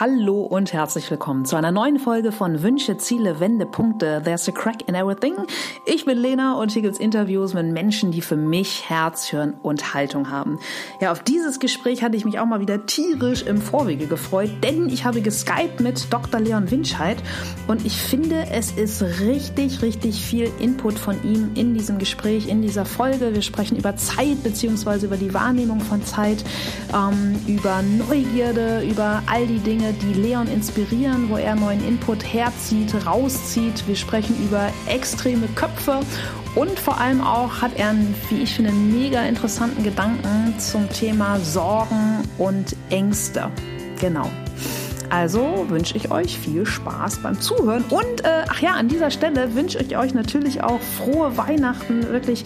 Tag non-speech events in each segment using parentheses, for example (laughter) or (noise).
Hallo und herzlich willkommen zu einer neuen Folge von Wünsche, Ziele, Wendepunkte. There's a crack in everything. Ich bin Lena und hier gibt's Interviews mit Menschen, die für mich Herz, Hirn und Haltung haben. Ja, auf dieses Gespräch hatte ich mich auch mal wieder tierisch im Vorwege gefreut, denn ich habe geskypt mit Dr. Leon Winscheid und ich finde, es ist richtig, richtig viel Input von ihm in diesem Gespräch, in dieser Folge. Wir sprechen über Zeit beziehungsweise über die Wahrnehmung von Zeit, ähm, über Neugierde, über all die Dinge, Dinge, die Leon inspirieren, wo er neuen Input herzieht, rauszieht. Wir sprechen über extreme Köpfe und vor allem auch hat er wie ich finde, mega interessanten Gedanken zum Thema Sorgen und Ängste. Genau. Also wünsche ich euch viel Spaß beim Zuhören. Und äh, ach ja, an dieser Stelle wünsche ich euch natürlich auch frohe Weihnachten, wirklich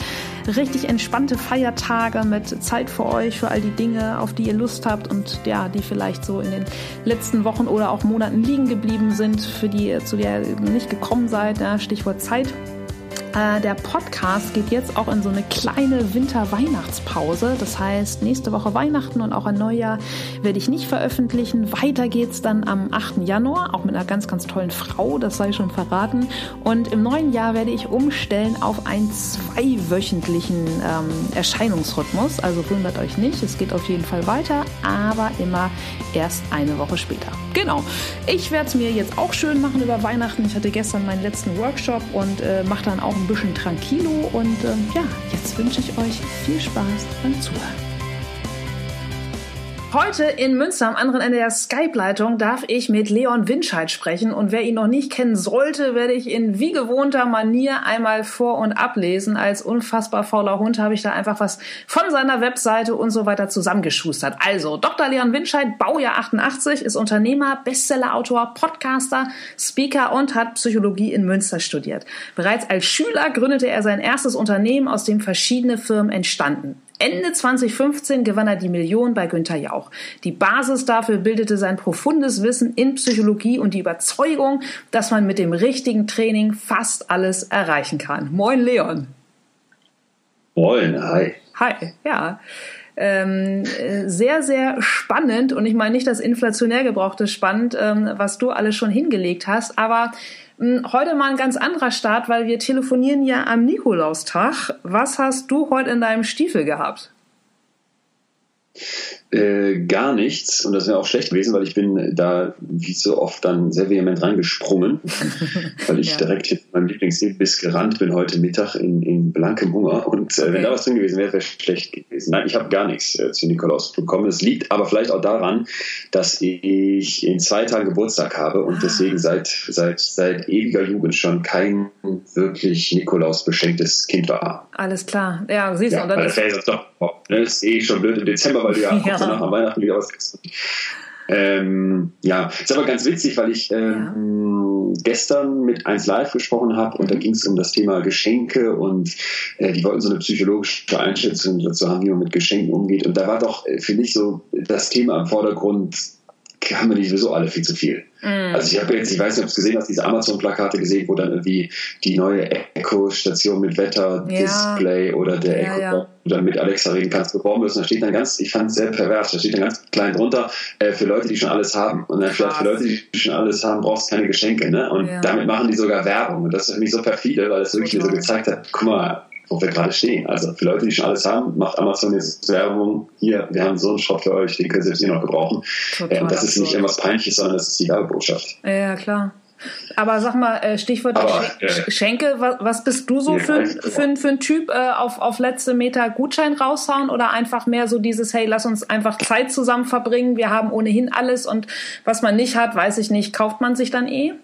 richtig entspannte Feiertage mit Zeit für euch, für all die Dinge, auf die ihr Lust habt und ja, die vielleicht so in den letzten Wochen oder auch Monaten liegen geblieben sind, für die zu der ihr nicht gekommen seid. Ja, Stichwort Zeit. Äh, der Podcast geht jetzt auch in so eine kleine Winter-Weihnachtspause. Das heißt, nächste Woche Weihnachten und auch ein Neujahr werde ich nicht veröffentlichen. Weiter geht's dann am 8. Januar, auch mit einer ganz, ganz tollen Frau, das sei schon verraten. Und im neuen Jahr werde ich umstellen auf einen zweiwöchentlichen ähm, Erscheinungsrhythmus. Also wundert euch nicht, es geht auf jeden Fall weiter, aber immer erst eine Woche später. Genau. Ich werde es mir jetzt auch schön machen über Weihnachten. Ich hatte gestern meinen letzten Workshop und äh, mache dann auch ein bisschen tranquilo. Und äh, ja, jetzt wünsche ich euch viel Spaß beim Zuhören. Heute in Münster am anderen Ende der Skype-Leitung darf ich mit Leon Winscheid sprechen und wer ihn noch nicht kennen sollte, werde ich in wie gewohnter Manier einmal vor- und ablesen. Als unfassbar fauler Hund habe ich da einfach was von seiner Webseite und so weiter zusammengeschustert. Also, Dr. Leon Winscheid, Baujahr 88, ist Unternehmer, Bestsellerautor, Podcaster, Speaker und hat Psychologie in Münster studiert. Bereits als Schüler gründete er sein erstes Unternehmen, aus dem verschiedene Firmen entstanden. Ende 2015 gewann er die Million bei Günter Jauch. Die Basis dafür bildete sein profundes Wissen in Psychologie und die Überzeugung, dass man mit dem richtigen Training fast alles erreichen kann. Moin, Leon. Moin, hi. Hi, ja. Ähm, sehr, sehr spannend und ich meine nicht das inflationär gebrauchte spannend, ähm, was du alles schon hingelegt hast, aber heute mal ein ganz anderer Start, weil wir telefonieren ja am Nikolaustag. Was hast du heute in deinem Stiefel gehabt? Äh, gar nichts und das wäre auch schlecht gewesen, weil ich bin da wie so oft dann sehr vehement reingesprungen, (laughs) weil ich ja. direkt hier meinem Lieblingsimbiss gerannt bin heute Mittag in, in blankem Hunger und äh, okay. wenn da was drin gewesen wäre, wäre schlecht gewesen. Nein, ich habe gar nichts äh, zu Nikolaus bekommen. Es liegt aber vielleicht auch daran, dass ich in zwei Tagen Geburtstag habe und ah. deswegen seit, seit, seit ewiger Jugend schon kein wirklich Nikolaus beschenktes Kind war. Alles klar. Ja, siehst du. Ja, das wäre doch, ne, das ist eh schon blöd im Dezember, weil du ja, (laughs) ja. Nach (laughs) Weihnachten wieder was kriegst. Ähm, ja, ist aber ganz witzig, weil ich ähm, ja. gestern mit 1 Live gesprochen habe und da mhm. ging es um das Thema Geschenke und äh, die wollten so eine psychologische Einschätzung dazu haben, wie man mit Geschenken umgeht. Und da war doch, äh, finde ich, so das Thema im Vordergrund, haben wir nicht sowieso alle viel zu viel. Mm. Also ich habe jetzt, ich weiß nicht, ob du es gesehen hast, diese Amazon-Plakate gesehen, wo dann irgendwie die neue Echo-Station mit Wetter-Display ja. oder der ja, Echo, ja. wo du dann mit Alexa reden kannst, beworben ist. Und da steht dann ganz, ich fand es sehr pervers, da steht dann ganz klein drunter, äh, für Leute, die schon alles haben. Und dann vielleicht für Leute, die schon alles haben, brauchst du keine Geschenke. Ne? Und damit machen die sogar Werbung. Und das ist für mich so perfide, weil es wirklich so gezeigt hat, guck mal, wo wir gerade stehen. Also für Leute, die schon alles haben, macht Amazon jetzt Werbung. Hier, wir haben so einen Shop für euch, den könnt ihr selbst ihr noch gebrauchen. Total ähm, das ist nicht irgendwas Peinliches, sondern das ist die Werbebotschaft. Ja, klar. Aber sag mal, äh, Stichwort Aber, äh, Schenke, was, bist du so für, für, für ein Typ, äh, auf, auf letzte Meter Gutschein raushauen oder einfach mehr so dieses, hey, lass uns einfach Zeit zusammen verbringen, wir haben ohnehin alles und was man nicht hat, weiß ich nicht, kauft man sich dann eh?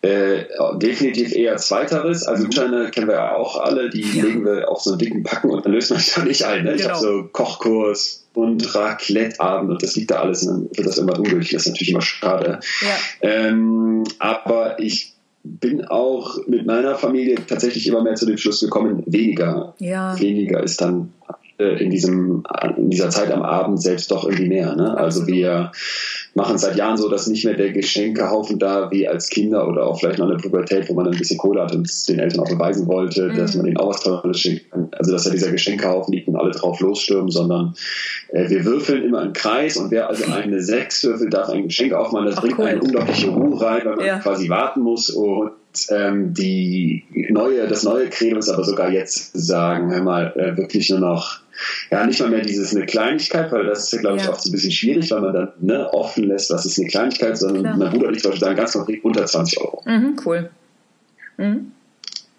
Äh, definitiv eher zweiteres. Also Gutscheine kennen wir ja auch alle, die ja. legen wir auf so einen dicken Packen und dann löst man sich da nicht ein. Ne? Ich genau. habe so Kochkurs und Raclette-Abend und das liegt da alles und dann wird das immer ungültig. Das ist natürlich immer schade. Ja. Ähm, aber ich bin auch mit meiner Familie tatsächlich immer mehr zu dem Schluss gekommen, weniger. Ja. Weniger ist dann in, diesem, in dieser Zeit am Abend selbst doch irgendwie mehr. Ne? Also wir machen seit Jahren so, dass nicht mehr der Geschenkehaufen da wie als Kinder oder auch vielleicht noch eine Pubertät, wo man ein bisschen Kohle hat und es den Eltern auch beweisen wollte, mhm. dass man ihnen auch was Tolles schenkt. Also dass da dieser Geschenkehaufen liegt und alle drauf losstürmen, sondern äh, wir würfeln immer im Kreis und wer also eine (laughs) Sechs würfelt, darf ein Geschenk aufmachen. Das Ach, bringt cool. eine unglaubliche Ruhe rein, weil man ja. quasi warten muss und ähm, die neue, das neue Credo ist aber sogar jetzt sagen, hör mal, äh, wirklich nur noch ja, nicht mal mehr dieses eine Kleinigkeit, weil das ist ja, glaube ich, oft so ein bisschen schwierig, weil man dann ne, offen lässt, was ist eine Kleinigkeit, sondern Klar. mein Bruder und ich zum Beispiel sagen ganz konkret unter 20 Euro. Mhm, cool. Mhm.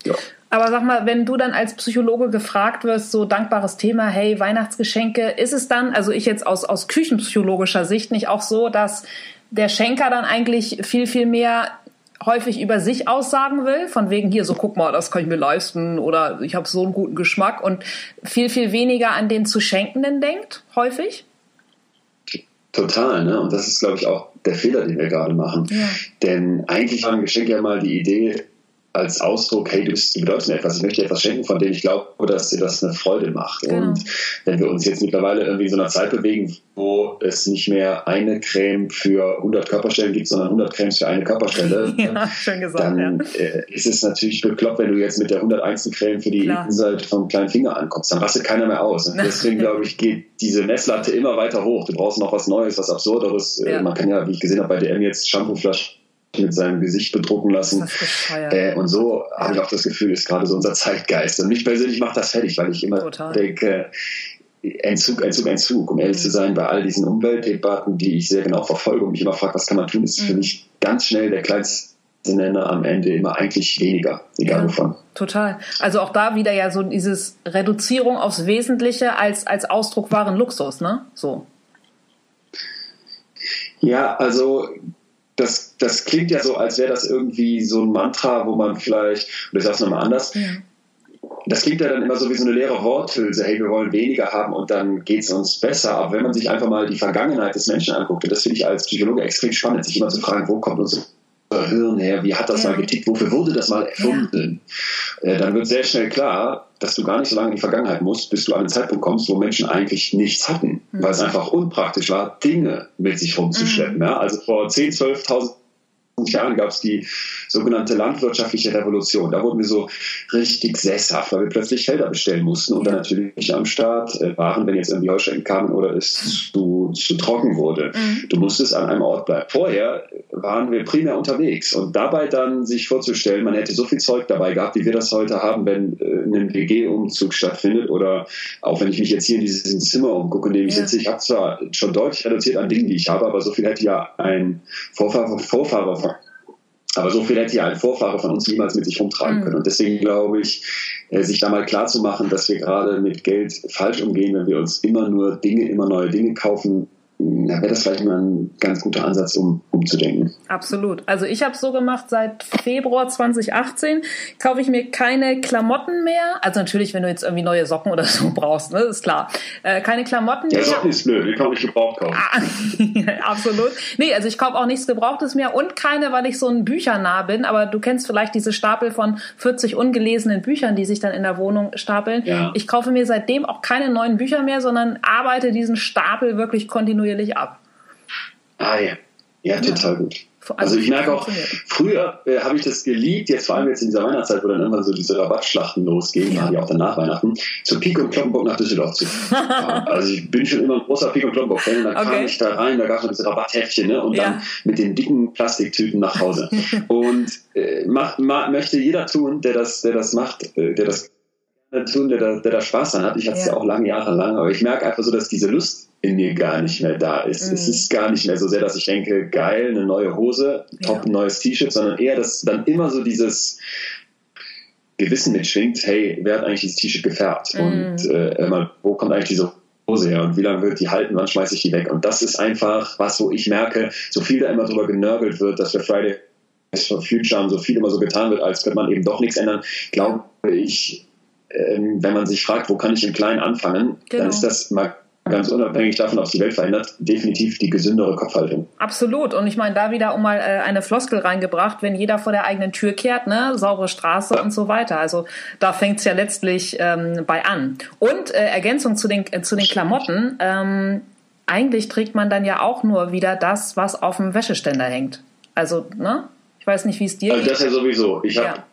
Ja. Aber sag mal, wenn du dann als Psychologe gefragt wirst, so dankbares Thema, hey, Weihnachtsgeschenke, ist es dann, also ich jetzt aus, aus küchenpsychologischer Sicht nicht auch so, dass der Schenker dann eigentlich viel, viel mehr häufig über sich aussagen will, von wegen hier so, guck mal, das kann ich mir leisten oder ich habe so einen guten Geschmack und viel, viel weniger an den zu Schenkenden denkt, häufig? Total, ne? Und das ist, glaube ich, auch der Fehler, den wir gerade machen. Ja. Denn eigentlich haben Geschenke ja mal die Idee, als Ausdruck, hey, du, bist, du bedeutest mir etwas, ich möchte dir etwas schenken, von dem ich glaube, dass dir das eine Freude macht. Genau. Und wenn wir uns jetzt mittlerweile irgendwie in so einer Zeit bewegen, wo es nicht mehr eine Creme für 100 Körperstellen gibt, sondern 100 Cremes für eine Körperstelle, (laughs) ja, schön gesagt, dann ja. äh, ist es natürlich bekloppt, wenn du jetzt mit der 101. Creme für die Innenseite vom kleinen Finger ankommst. Dann rastet keiner mehr aus. Und (laughs) deswegen, glaube ich, geht diese Messlatte immer weiter hoch. Du brauchst noch was Neues, was Absurderes. Ja. Man kann ja, wie ich gesehen habe, bei DM jetzt Shampooflaschen mit seinem Gesicht bedrucken lassen. Äh, und so ja. habe ich auch das Gefühl, ist gerade so unser Zeitgeist. Und mich persönlich macht das fertig, weil ich immer Total. denke, Entzug, Entzug, Entzug, um ehrlich mhm. zu sein, bei all diesen Umweltdebatten, die ich sehr genau verfolge und mich immer frage, was kann man tun, ist mhm. für mich ganz schnell der kleinste Nenner am Ende immer eigentlich weniger, egal ja, wovon. Total. Also auch da wieder ja so dieses Reduzierung aufs Wesentliche als, als Ausdruck wahren Luxus, ne? So. Ja, also das, das klingt ja so, als wäre das irgendwie so ein Mantra, wo man vielleicht, oder ich sage es nochmal anders, ja. das klingt ja dann immer so wie so eine leere Worthülse, hey, wir wollen weniger haben und dann geht es uns besser. Aber wenn man sich einfach mal die Vergangenheit des Menschen anguckt, und das finde ich als Psychologe extrem spannend, sich immer zu fragen, wo kommt unser Hirn her, wie hat das ja. mal getickt, wofür wurde das mal erfunden, ja. Äh, dann wird sehr schnell klar, dass du gar nicht so lange in die Vergangenheit musst, bis du an einen Zeitpunkt kommst, wo Menschen eigentlich nichts hatten, mhm. weil es einfach unpraktisch war, Dinge mit sich rumzuschleppen. Mhm. Ja? Also vor 10, 12.000 Jahren gab es die sogenannte landwirtschaftliche Revolution. Da wurden wir so richtig sesshaft, weil wir plötzlich Felder bestellen mussten und dann natürlich am Start äh, waren, wenn jetzt irgendwie Heuschrecken kamen oder es zu, zu trocken wurde. Mhm. Du musstest an einem Ort bleiben. Vorher waren wir primär unterwegs und dabei dann sich vorzustellen, man hätte so viel Zeug dabei gehabt, wie wir das heute haben, wenn äh, ein WG-Umzug stattfindet oder auch wenn ich mich jetzt hier in diesem Zimmer umgucke, in dem ich ja. sitze, ich habe zwar schon deutlich reduziert an Dingen, die ich habe, aber so viel hätte ja ein Vorfahrer, Vorfahrer aber so viel hätte ja ein Vorfahre von uns niemals mit sich rumtragen mhm. können. Und deswegen glaube ich, äh, sich da mal klar zu machen, dass wir gerade mit Geld falsch umgehen, wenn wir uns immer nur Dinge, immer neue Dinge kaufen, da wäre das vielleicht mal ein ganz guter Ansatz, um umzudenken. Absolut. Also ich habe es so gemacht, seit Februar 2018 kaufe ich mir keine Klamotten mehr. Also natürlich, wenn du jetzt irgendwie neue Socken oder (laughs) so brauchst, ne, ist klar. Äh, keine Klamotten mehr. Ja, Socken ist blöd, die kann ich gebraucht kaufen. Ah, (laughs) absolut. Nee, also ich kaufe auch nichts Gebrauchtes mehr und keine, weil ich so ein Büchernah bin. Aber du kennst vielleicht diese Stapel von 40 ungelesenen Büchern, die sich dann in der Wohnung stapeln. Ja. Ich kaufe mir seitdem auch keine neuen Bücher mehr, sondern arbeite diesen Stapel wirklich kontinuierlich kontinuierlich ab. Ah ja, ja, total gut. Also, also ich merke auch, früher äh, habe ich das geliebt, jetzt vor allem jetzt in dieser Weihnachtszeit, wo dann irgendwann so diese Rabattschlachten losgehen, ja. ja auch danach Weihnachten, zu Pik und Kloppenburg nach Düsseldorf zu fahren. (laughs) also ich bin schon immer ein großer Pik und Kloppenburg-Fan, dann okay. kam ich da rein, da gab es noch diese Rabatthäftchen ne, und ja. dann mit den dicken Plastiktüten nach Hause. (laughs) und äh, mach, ma, möchte jeder tun, der das, der das macht, äh, der das tun, der, der da Spaß dran hat. Ich hatte es ja. ja auch lange Jahre lang, aber ich merke einfach so, dass diese Lust in mir gar nicht mehr da ist. Mhm. Es ist gar nicht mehr so sehr, dass ich denke, geil, eine neue Hose, top, ein neues T-Shirt, sondern eher, dass dann immer so dieses Gewissen mitschwingt, hey, wer hat eigentlich dieses T-Shirt gefärbt? Mhm. Und äh, wo kommt eigentlich diese Hose her und wie lange wird die halten, wann schmeiße ich die weg? Und das ist einfach was, wo ich merke, so viel da immer drüber genörgelt wird, dass wir Friday for Future haben, so viel immer so getan wird, als könnte man eben doch nichts ändern, glaube ich, ähm, wenn man sich fragt, wo kann ich im Kleinen anfangen, genau. dann ist das mal ganz unabhängig davon, ob es die Welt verändert, definitiv die gesündere Kopfhaltung. Absolut. Und ich meine, da wieder um mal äh, eine Floskel reingebracht, wenn jeder vor der eigenen Tür kehrt, ne, saubere Straße ja. und so weiter. Also da fängt es ja letztlich ähm, bei an. Und äh, Ergänzung zu den, äh, zu den Klamotten, ähm, eigentlich trägt man dann ja auch nur wieder das, was auf dem Wäscheständer hängt. Also, ne? Ich weiß nicht, wie es dir also geht. Das ja sowieso. Ich habe ja.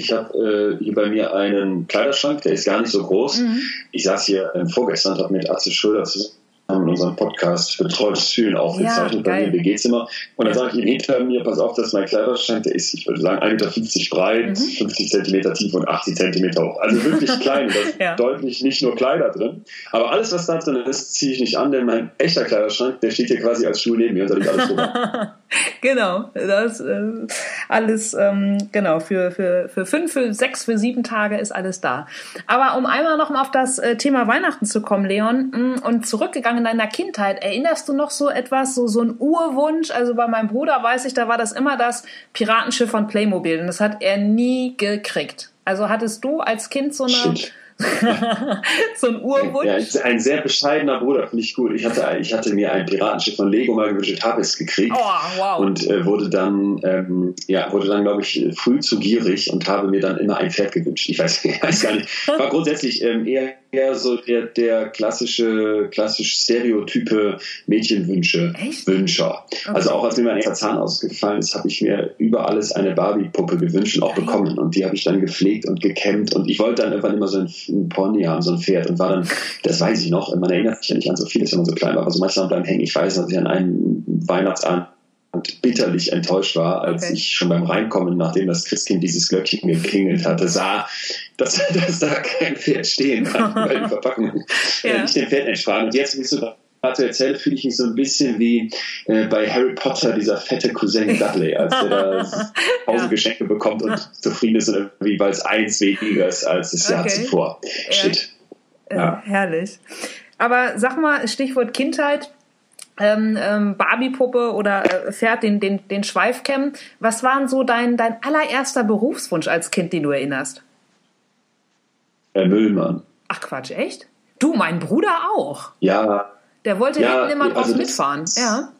Ich habe äh, hier bei mir einen Kleiderschrank, der ist gar nicht so groß. Mhm. Ich saß hier äh, vorgestern und habe mit Atze Schröder zusammen in unserem Podcast Betreutes Fühlen aufgezeichnet ja, bei mir im WG-Zimmer. Und dann sage ich ihm hinter mir, pass auf, dass mein Kleiderschrank, der ist, ich würde sagen, 1,50 Meter breit, mhm. 50 Zentimeter tief und 80 Zentimeter hoch. Also wirklich klein. Da ist (laughs) ja. deutlich nicht nur Kleider drin. Aber alles, was da drin ist, ziehe ich nicht an, denn mein echter Kleiderschrank, der steht hier quasi als Schuh neben mir und da liegt alles drüber. (laughs) (laughs) genau, das äh, alles, ähm, genau, für, für, für fünf, für sechs, für sieben Tage ist alles da. Aber um einmal noch mal auf das äh, Thema Weihnachten zu kommen, Leon, mm, und zurückgegangen in deiner Kindheit, erinnerst du noch so etwas, so, so ein Urwunsch? Also bei meinem Bruder weiß ich, da war das immer das Piratenschiff von Playmobil und das hat er nie gekriegt. Also hattest du als Kind so eine... Shit (laughs) so ein Urwunsch. Ja, ein sehr bescheidener Bruder, finde ich gut. Ich hatte, ich hatte mir ein Piratenschiff von Lego mal gewünscht, habe es gekriegt oh, wow. und äh, wurde dann, ähm, ja, wurde dann, glaube ich, früh zu gierig und habe mir dann immer ein Pferd gewünscht. Ich weiß, (laughs) ich weiß gar nicht. War grundsätzlich ähm, eher eher so der, der klassische, klassisch stereotype Mädchenwünsche, Echt? Wünscher. Okay. Also auch als mir mein erster Zahn ausgefallen ist, habe ich mir über alles eine Barbie-Puppe gewünscht und auch bekommen. Und die habe ich dann gepflegt und gekämmt. Und ich wollte dann irgendwann immer so ein, ein Pony haben, so ein Pferd. Und war dann, das weiß ich noch, man erinnert sich ja nicht an so vieles, wenn man so klein war, aber so manchmal bleiben hängen. Ich weiß, dass ich an einem Weihnachtsabend und bitterlich enttäuscht war, als okay. ich schon beim Reinkommen, nachdem das Christkind dieses Glöckchen geklingelt hatte, sah, dass, (laughs) dass da kein Pferd stehen kann, weil die (laughs) Verpackung ja. nicht dem Pferd entsprach. Und jetzt, wie ich so gerade erzähle, fühle ich mich so ein bisschen wie äh, bei Harry Potter, dieser fette Cousin Dudley, als der da (laughs) Pausengeschenke ja. bekommt und zufrieden ist, irgendwie, weil es eins weniger ist als das okay. Jahr zuvor. Shit. Ja. Äh, herrlich. Aber sag mal, Stichwort Kindheit, ähm, ähm, Barbie-Puppe oder äh, Pferd den, den, den Schweifcam. Was war denn so dein, dein allererster Berufswunsch als Kind, den du erinnerst? Herr Müllmann. Ach Quatsch, echt? Du, mein Bruder auch. Ja. Der wollte ja, hinten immer also drauf mitfahren. Ja.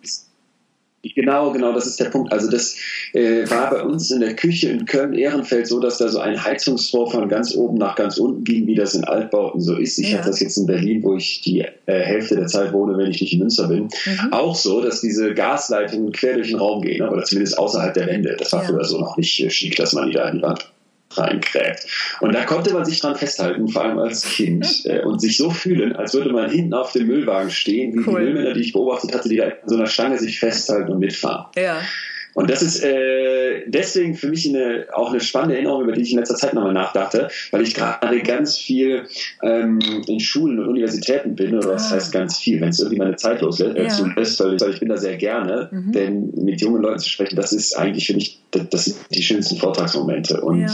Genau, genau, das ist der Punkt. Also das äh, war bei uns in der Küche in Köln-Ehrenfeld so, dass da so ein Heizungsrohr von ganz oben nach ganz unten ging, wie das in Altbauten so ist. Ich ja. hatte das jetzt in Berlin, wo ich die äh, Hälfte der Zeit wohne, wenn ich nicht in Münster bin. Mhm. Auch so, dass diese Gasleitungen quer durch den Raum gehen, oder zumindest außerhalb der Wände. Das war ja. früher so noch nicht äh, schick, dass man die da in die Wand reinkrägt. Und da konnte man sich dran festhalten, vor allem als Kind, (laughs) äh, und sich so fühlen, als würde man hinten auf dem Müllwagen stehen, wie cool. die Müllmänner, die ich beobachtet hatte, die da an so einer Stange sich festhalten und mitfahren. Ja. Und das ist äh, deswegen für mich eine, auch eine spannende Erinnerung, über die ich in letzter Zeit nochmal nachdachte, weil ich gerade ganz viel ähm, in Schulen und Universitäten bin, oder das ah. heißt ganz viel, wenn es irgendwie meine Zeit loslässt, äh, ja. weil, weil ich bin da sehr gerne, mhm. denn mit jungen Leuten zu sprechen, das ist eigentlich für mich, das, das sind die schönsten Vortragsmomente. Und ja.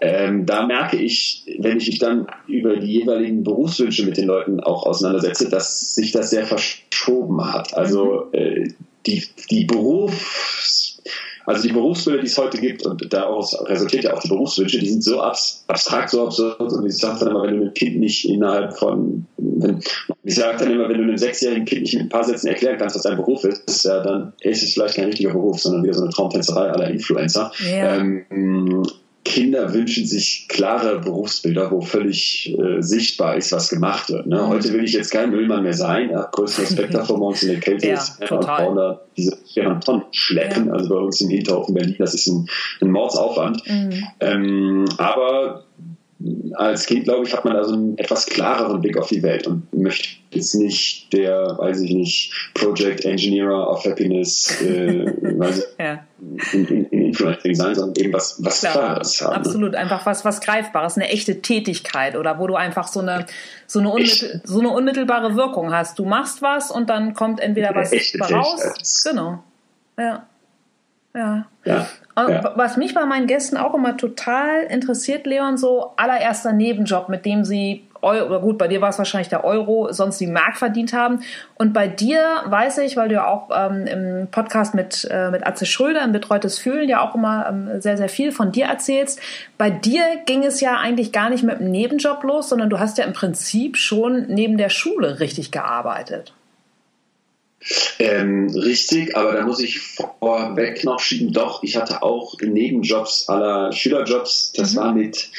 ähm, da merke ich, wenn ich mich dann über die jeweiligen Berufswünsche mit den Leuten auch auseinandersetze, dass sich das sehr verschoben hat. Also mhm. äh, die, die Berufs, also die Berufsbilder, die es heute gibt, und daraus resultiert ja auch die Berufswünsche, die sind so abstrakt, so absurd. Und ich sage dann immer, wenn du einem Kind nicht innerhalb von, wenn, ich sage dann immer, wenn du einem sechsjährigen Kind nicht mit ein paar Sätzen erklären kannst, was dein Beruf ist, ja, dann ist es vielleicht kein richtiger Beruf, sondern wieder so eine Traumtänzerei aller Influencer. Ja. Ähm, Kinder wünschen sich klare Berufsbilder, wo völlig äh, sichtbar ist, was gemacht wird. Ne? Mhm. Heute will ich jetzt kein Müllmann mehr sein. Ja, größten (laughs) Respekt davor, morgens in der Kälte ja, ist da diese schweren Tonnen schleppen. Ja. Also bei uns im Hinterhof in Berlin, das ist ein, ein Mordsaufwand. Mhm. Ähm, aber als Kind, glaube ich, hat man da so einen etwas klareren Blick auf die Welt und möchte jetzt nicht der, weiß ich nicht, Project Engineer of Happiness äh, (laughs) weiß ja. in, in, Influencing sein, sondern eben was, was Klar, Klares haben. Absolut, einfach was, was Greifbares, eine echte Tätigkeit oder wo du einfach so eine, so eine, unmittel, so eine unmittelbare Wirkung hast. Du machst was und dann kommt entweder was raus. Genau. Ja. Ja. ja. Ja. Was mich bei meinen Gästen auch immer total interessiert, Leon, so allererster Nebenjob, mit dem sie Euro, gut, bei dir war es wahrscheinlich der Euro, sonst die Mark verdient haben. Und bei dir weiß ich, weil du ja auch ähm, im Podcast mit, äh, mit Atze Schröder im Betreutes Fühlen ja auch immer ähm, sehr, sehr viel von dir erzählst. Bei dir ging es ja eigentlich gar nicht mit einem Nebenjob los, sondern du hast ja im Prinzip schon neben der Schule richtig gearbeitet. Ähm, richtig, aber da muss ich vorweg noch schieben, doch, ich hatte auch Nebenjobs aller Schülerjobs, das mhm. war mit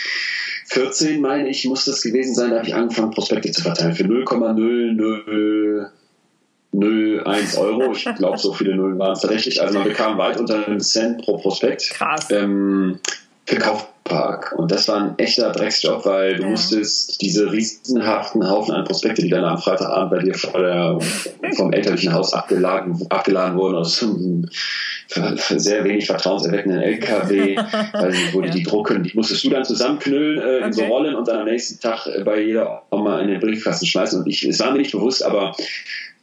14, meine ich, muss das gewesen sein, da habe ich angefangen, Prospekte zu verteilen für 0,001 Euro. Ich glaube, so viele Nullen waren es tatsächlich. Also man bekam weit unter einem Cent pro Prospekt. Krass. Ähm, für Kaufpark. Und das war ein echter Drecksjob, weil du ja. musstest diese riesenhaften Haufen an Prospekte, die dann am Freitagabend bei dir der, vom elterlichen Haus abgeladen, abgeladen wurden aus (laughs) einem sehr wenig vertrauenserweckenden LKW, (laughs) weil wo ja. die drucken, die musstest du dann zusammenknüllen äh, in okay. so Rollen und dann am nächsten Tag bei jeder Oma in den Briefkasten schmeißen. Und ich, es war mir nicht bewusst, aber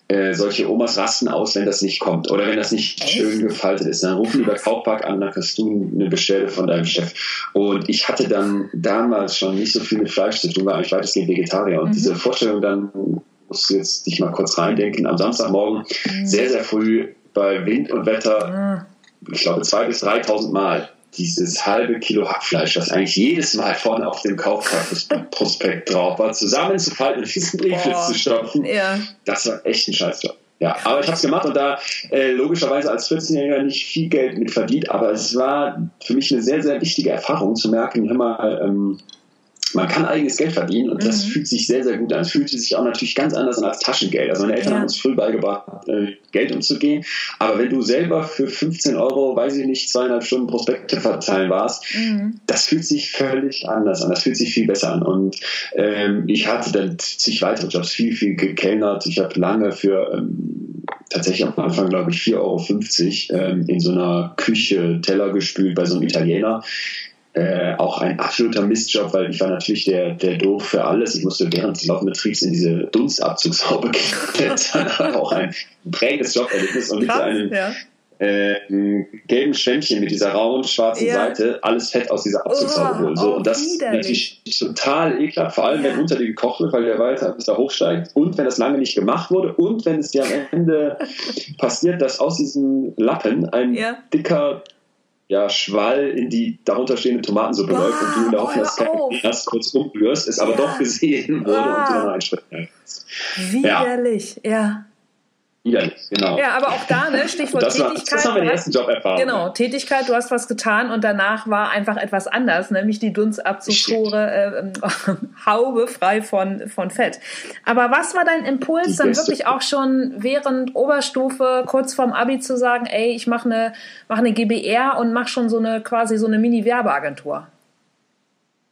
äh, solche Omas rasten aus, wenn das nicht kommt oder wenn das nicht Echt? schön gefaltet ist. Dann rufen die bei Kaufpark an, dann kriegst du eine Beschwerde von deinem Chef. Und ich hatte dann damals schon nicht so viel mit Fleisch zu tun, weil ich weitestgehend Vegetarier. Und mhm. diese Vorstellung dann, musst du jetzt dich mal kurz reindenken, am Samstagmorgen mhm. sehr, sehr früh bei Wind und Wetter, mhm. ich glaube zwei bis 3.000 Mal dieses halbe Kilo Hackfleisch, was eigentlich jedes Mal vorne auf dem Kaufprospekt drauf war, zusammenzufalten und diesen Brieflitz zu stopfen, ja. das war echt ein Scheißjob. Ja, aber ich habe es gemacht und da äh, logischerweise als 14-Jähriger nicht viel Geld mit verdient, aber es war für mich eine sehr, sehr wichtige Erfahrung zu merken, hör mal, ähm, man kann eigenes Geld verdienen und das mhm. fühlt sich sehr, sehr gut an. Es fühlt sich auch natürlich ganz anders an als Taschengeld. Also meine Eltern ja. haben uns früh beigebracht, äh, Geld umzugehen. Aber wenn du selber für 15 Euro, weiß ich nicht, zweieinhalb Stunden Prospekte verteilen warst, mhm. das fühlt sich völlig anders an. Das fühlt sich viel besser an. Und ähm, ich hatte dann zig weitere Jobs, viel, viel gekellnert. Ich habe lange für ähm, tatsächlich am Anfang, glaube ich, 4,50 Euro ähm, in so einer Küche Teller gespült bei so einem Italiener. Äh, auch ein absoluter Mistjob, weil ich war natürlich der, der doof für alles. Ich musste während des laufenden Betriebs in diese Dunstabzugshaube (laughs) klettern. auch ein prägendes Joberlebnis und mit einem ja. äh, gelben Schwämmchen mit dieser rauen schwarzen ja. Seite alles Fett aus dieser Abzugshaube holen. So, oh, und das ist natürlich total ekelhaft, vor allem ja. wenn unter dir gekocht wird, weil der weiter bis da hochsteigt und wenn das lange nicht gemacht wurde und wenn es dir am Ende (laughs) passiert, dass aus diesem Lappen ein dicker ja, Schwall in die darunter stehende Tomatensuppe wow, läuft und du in der Hoffnung, dass kein erst kurz umrührst, es aber ja. doch gesehen wurde wow. und du dann einen Schritt Widerlich, ja. Ja. Widerlich, genau. Ja, aber auch da, ne, Stichwort das war, Tätigkeit. Das haben wir den ersten Job erfahren. Genau, Tätigkeit, du hast was getan und danach war einfach etwas anders, nämlich die Dunstabzugtore, äh, (laughs) Haube frei von, von Fett. Aber was war dein Impuls, die dann wirklich auch schon während Oberstufe, kurz vorm Abi zu sagen, ey, ich mache eine, mach eine GBR und mach schon so eine, quasi so eine Mini-Werbeagentur?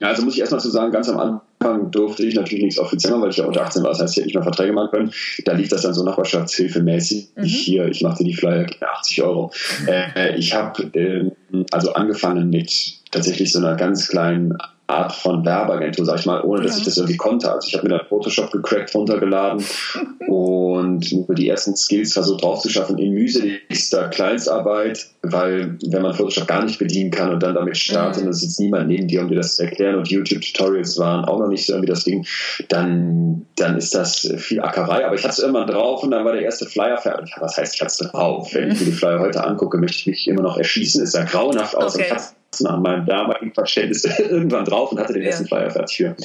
Ja, also muss ich erstmal zu sagen, ganz am Anfang durfte ich natürlich nichts offiziell machen, weil ich ja unter 18 war. Das heißt, ich hätte nicht mehr Verträge machen können. Da lief das dann so nachbarschaftshilfemäßig. Mhm. Hier, ich machte die Flyer 80 Euro. Äh, ich habe äh, also angefangen mit tatsächlich so einer ganz kleinen Art von Werbeagentur, sag ich mal, ohne dass ich das irgendwie konnte. Also ich habe mir da Photoshop gecrackt runtergeladen (laughs) und nur die ersten Skills versucht draufzuschaffen in mühseligster Kleinstarbeit, weil wenn man Photoshop gar nicht bedienen kann und dann damit startet mhm. und es sitzt niemand neben dir, um dir das zu erklären und YouTube-Tutorials waren auch noch nicht so irgendwie das Ding, dann, dann ist das viel Ackerei. Aber ich hatte es irgendwann drauf und dann war der erste Flyer fertig. Was heißt, ich hatte es drauf? Wenn ich mir die Flyer heute angucke, möchte ich mich immer noch erschießen. Es sah grauenhaft aus. Okay nach meinem damaligen Verständnis irgendwann drauf und hatte den ja. ersten Flyer fertig für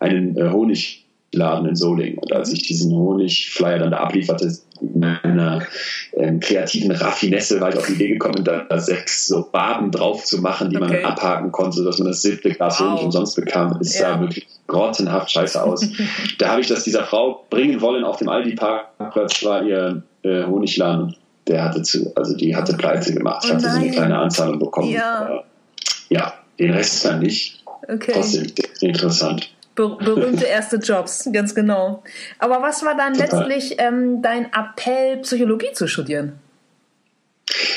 einen äh, Honigladen in Solingen. Und als ich diesen Honigflyer dann da ablieferte, in meiner ähm, kreativen Raffinesse war ich auf die Idee gekommen, da, sechs so Baden drauf zu machen, die okay. man abhaken konnte, sodass man das siebte Glas wow. Honig umsonst bekam. Es ja. sah wirklich grottenhaft scheiße aus. (laughs) da habe ich das dieser Frau bringen wollen auf dem Aldi-Parkplatz, war ihr äh, Honigladen der hatte zu, also die hatte Pleite gemacht. Ich oh hatte so eine kleine Anzahlung bekommen. Ja ja, den Rest dann nicht. Okay. Trotzdem interessant. Ber berühmte (laughs) erste Jobs, ganz genau. Aber was war dann Total. letztlich ähm, dein Appell, Psychologie zu studieren?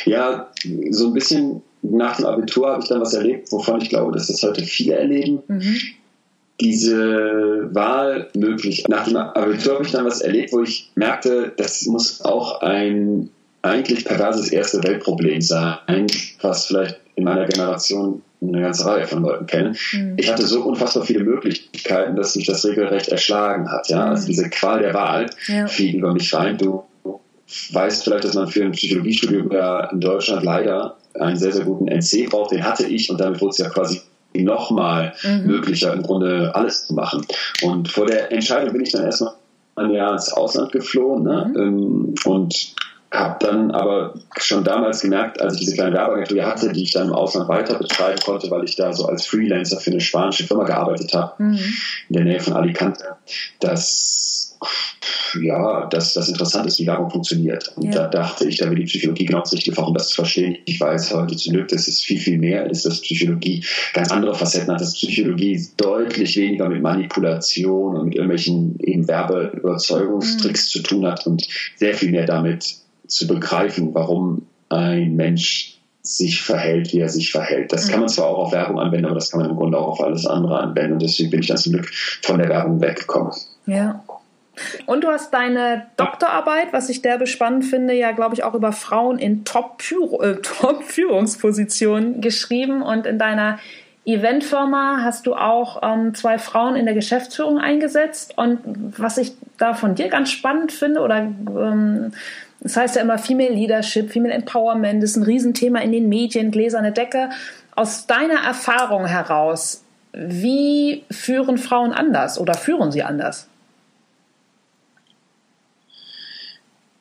Ja, so ein bisschen nach dem Abitur habe ich dann was erlebt, wovon ich glaube, dass das heute viele erleben. Mhm. Diese Wahl möglich. Nach dem Abitur habe ich dann was erlebt, wo ich merkte, das muss auch ein eigentlich perverses erste Weltproblem sein, was vielleicht in meiner Generation eine ganze Reihe von Leuten kenne. Mhm. Ich hatte so unfassbar viele Möglichkeiten, dass mich das regelrecht erschlagen hat. Ja? Mhm. Also diese Qual der Wahl ja. fiel über mich rein. Du weißt vielleicht, dass man für ein Psychologiestudium ja in Deutschland leider einen sehr, sehr guten NC braucht. Den hatte ich und damit wurde es ja quasi nochmal mhm. möglicher, im Grunde alles zu machen. Und vor der Entscheidung bin ich dann erstmal ein Jahr ins Ausland geflohen ne? Mhm. Ähm, und habe dann aber schon damals gemerkt, als ich diese kleine Werbeagentur hatte, die ich dann im Ausland weiter betreiben konnte, weil ich da so als Freelancer für eine spanische Firma gearbeitet habe, mhm. in der Nähe von Alicante, dass ja, dass das interessant ist, wie Werbung funktioniert. Und ja. da dachte ich, da wäre die Psychologie genau das richtige Fach, um das zu verstehen. Ich weiß heute zu Glück, das ist viel, viel mehr, ist, dass Psychologie ganz andere Facetten hat, dass Psychologie deutlich weniger mit Manipulation und mit irgendwelchen eben Werbeüberzeugungstricks mhm. zu tun hat und sehr viel mehr damit, zu begreifen, warum ein Mensch sich verhält, wie er sich verhält. Das kann man zwar auch auf Werbung anwenden, aber das kann man im Grunde auch auf alles andere anwenden. Und deswegen bin ich dann zum Glück von der Werbung weggekommen. Ja. Und du hast deine Doktorarbeit, was ich derbe spannend finde, ja, glaube ich, auch über Frauen in Top-Führungspositionen Top (laughs) geschrieben. Und in deiner Eventfirma hast du auch ähm, zwei Frauen in der Geschäftsführung eingesetzt. Und was ich da von dir ganz spannend finde, oder ähm, das heißt ja immer Female Leadership, Female Empowerment, das ist ein Riesenthema in den Medien, gläserne Decke. Aus deiner Erfahrung heraus, wie führen Frauen anders oder führen sie anders?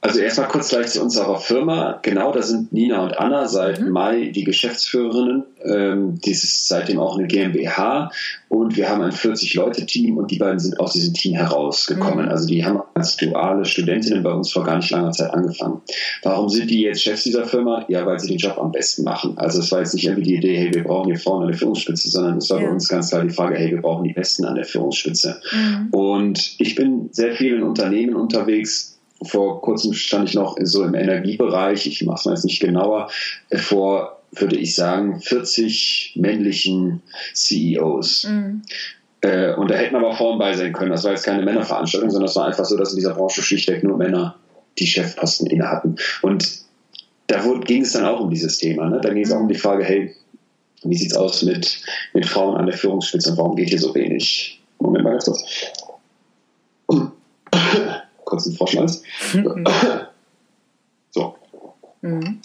Also erstmal kurz gleich zu unserer Firma. Genau, da sind Nina und Anna seit mhm. Mai die Geschäftsführerinnen. Ähm, dies ist seitdem auch eine GmbH und wir haben ein 40-Leute-Team und die beiden sind aus diesem Team herausgekommen. Mhm. Also die haben als duale Studentinnen bei uns vor gar nicht langer Zeit angefangen. Warum sind die jetzt Chefs dieser Firma? Ja, weil sie den Job am besten machen. Also es war jetzt nicht irgendwie die Idee, hey, wir brauchen hier vorne eine Führungsspitze, sondern es war ja. bei uns ganz klar die Frage, hey, wir brauchen die Besten an der Führungsspitze. Mhm. Und ich bin sehr viel in Unternehmen unterwegs, vor kurzem stand ich noch so im Energiebereich, ich mache es mal jetzt nicht genauer, vor, würde ich sagen, 40 männlichen CEOs. Mhm. Äh, und da hätten aber Frauen bei sein können. Das war jetzt keine Männerveranstaltung, sondern es war einfach so, dass in dieser Branche schlichtweg nur Männer die Chefposten inne hatten. Und da ging es dann auch um dieses Thema. Ne? Da ging es mhm. auch um die Frage, hey, wie sieht es aus mit, mit Frauen an der Führungsspitze und warum geht hier so wenig? Moment mal ganz kurz kurzen Froschhals. Mhm. (laughs) so. Mhm.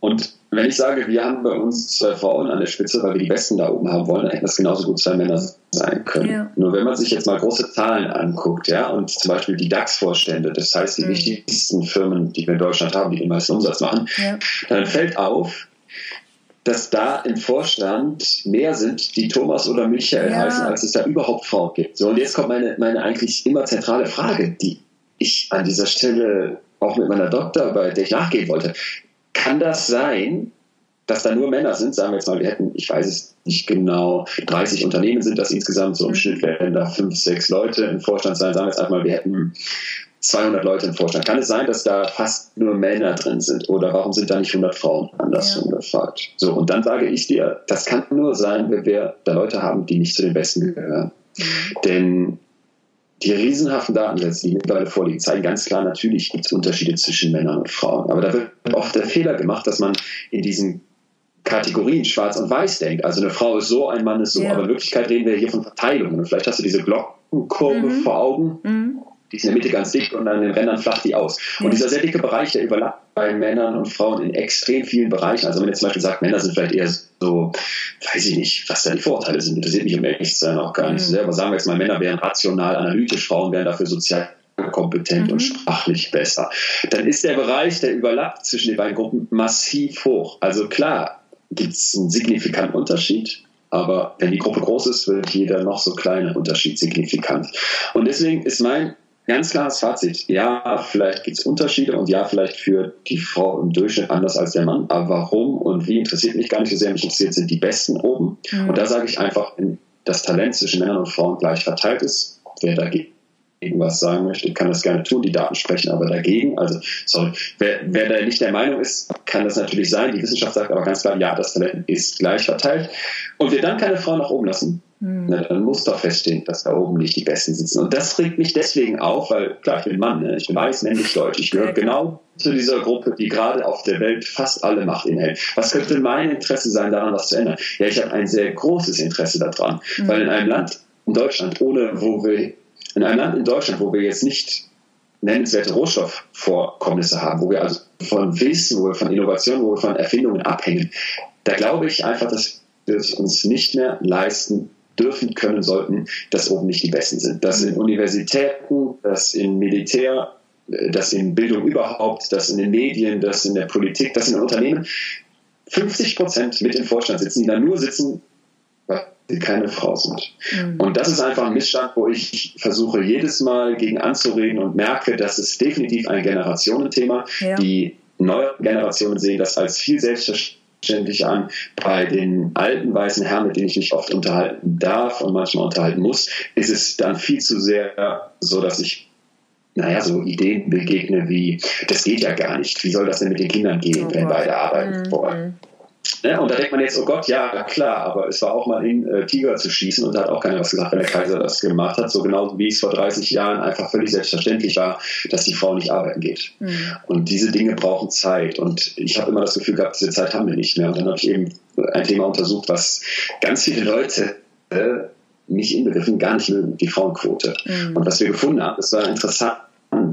Und wenn ich sage, wir haben bei uns zwei Frauen an der Spitze, weil wir die Besten da oben haben wollen, dann hätten das genauso gut zwei Männer sein können. Ja. Nur wenn man sich jetzt mal große Zahlen anguckt, ja, und zum Beispiel die DAX-Vorstände, das heißt die mhm. wichtigsten Firmen, die wir in Deutschland haben, die den meisten Umsatz machen, ja. dann fällt auf, dass da im Vorstand mehr sind, die Thomas oder Michael ja. heißen, als es da überhaupt Frauen gibt. So, und jetzt kommt meine, meine eigentlich immer zentrale Frage, die ich an dieser Stelle auch mit meiner Doktorarbeit, der ich nachgehen wollte. Kann das sein, dass da nur Männer sind? Sagen wir jetzt mal, wir hätten, ich weiß es nicht genau, 30 Unternehmen sind das insgesamt, so im Schnitt werden da fünf, sechs Leute im Vorstand sein. Sagen wir jetzt einfach mal, wir hätten 200 Leute im Vorstand. Kann es sein, dass da fast nur Männer drin sind? Oder warum sind da nicht 100 Frauen? Andersrum ja. gefragt. So, und dann sage ich dir, das kann nur sein, wenn wir da Leute haben, die nicht zu den Besten gehören. Mhm. Denn die riesenhaften Datensätze, die mittlerweile vorliegen, zeigen ganz klar, natürlich gibt es Unterschiede zwischen Männern und Frauen. Aber da wird oft der Fehler gemacht, dass man in diesen Kategorien schwarz und weiß denkt. Also eine Frau ist so, ein Mann ist so. Ja. Aber in Wirklichkeit reden wir hier von Verteilungen. Und vielleicht hast du diese Glockenkurve mhm. vor Augen. Mhm die ist in der Mitte ganz dick und an den Rändern flacht die aus. Und dieser sehr dicke Bereich, der überlappt bei Männern und Frauen in extrem vielen Bereichen. Also wenn man jetzt zum Beispiel sagt, Männer sind vielleicht eher so, weiß ich nicht, was da die Vorteile sind, interessiert mich im Echtsein auch gar nicht so sehr. Aber sagen wir jetzt mal, Männer wären rational analytisch, Frauen wären dafür sozial kompetent mhm. und sprachlich besser. Dann ist der Bereich, der überlappt zwischen den beiden Gruppen, massiv hoch. Also klar, gibt es einen signifikanten Unterschied, aber wenn die Gruppe groß ist, wird jeder noch so kleine Unterschied signifikant. Und deswegen ist mein Ganz klares Fazit. Ja, vielleicht gibt es Unterschiede und ja, vielleicht führt die Frau im Durchschnitt anders als der Mann. Aber warum und wie interessiert mich gar nicht so sehr. Mich interessiert sind die Besten oben. Mhm. Und da sage ich einfach, wenn das Talent zwischen Männern und Frauen gleich verteilt ist, wer dagegen was sagen möchte, kann das gerne tun. Die Daten sprechen aber dagegen. Also, sorry, wer, wer da nicht der Meinung ist, kann das natürlich sein. Die Wissenschaft sagt aber ganz klar, ja, das Talent ist gleich verteilt. Und wir dann keine Frauen nach oben lassen, Mhm. Na, dann muss doch feststehen, dass da oben nicht die Besten sitzen. Und das regt mich deswegen auf, weil, klar, ich bin Mann, ne? ich bin weiß, männlich, deutsch. Ich gehöre genau zu dieser Gruppe, die gerade auf der Welt fast alle Macht inhält. Was könnte mein Interesse sein, daran was zu ändern? Ja, ich habe ein sehr großes Interesse daran, mhm. weil in einem Land, in Deutschland, ohne wo wir, in einem Land in Deutschland, wo wir jetzt nicht nennenswerte Rohstoffvorkommnisse haben, wo wir also von Wissen, wo wir von Innovationen, wo wir von Erfindungen abhängen, da glaube ich einfach, dass wir es uns nicht mehr leisten dürfen, können, sollten, dass oben nicht die Besten sind. Dass in Universitäten, dass in Militär, äh, dass in Bildung überhaupt, dass in den Medien, dass in der Politik, dass in den Unternehmen 50 Prozent mit im Vorstand sitzen, die da nur sitzen, weil sie keine Frau sind. Mhm. Und das ist einfach ein Missstand, wo ich versuche, jedes Mal gegen anzureden und merke, dass es definitiv ein Generationenthema. Ja. Die neue Generationen sehen das als viel selbstverständlich selbstverständlich an. Bei den alten weißen Herren, mit denen ich mich oft unterhalten darf und manchmal unterhalten muss, ist es dann viel zu sehr so, dass ich naja, so Ideen begegne wie, das geht ja gar nicht. Wie soll das denn mit den Kindern gehen, oh wenn beide arbeiten mhm. wollen? Ne? Und da denkt man jetzt, oh Gott, ja, klar, aber es war auch mal in, äh, Tiger zu schießen und da hat auch keiner was gesagt, wenn der Kaiser das gemacht hat. So genau wie es vor 30 Jahren einfach völlig selbstverständlich war, dass die Frau nicht arbeiten geht. Mhm. Und diese Dinge brauchen Zeit. Und ich habe immer das Gefühl gehabt, diese Zeit haben wir nicht mehr. Und dann habe ich eben ein Thema untersucht, was ganz viele Leute äh, mich inbegriffen gar nicht mögen, die Frauenquote. Mhm. Und was wir gefunden haben, das war interessant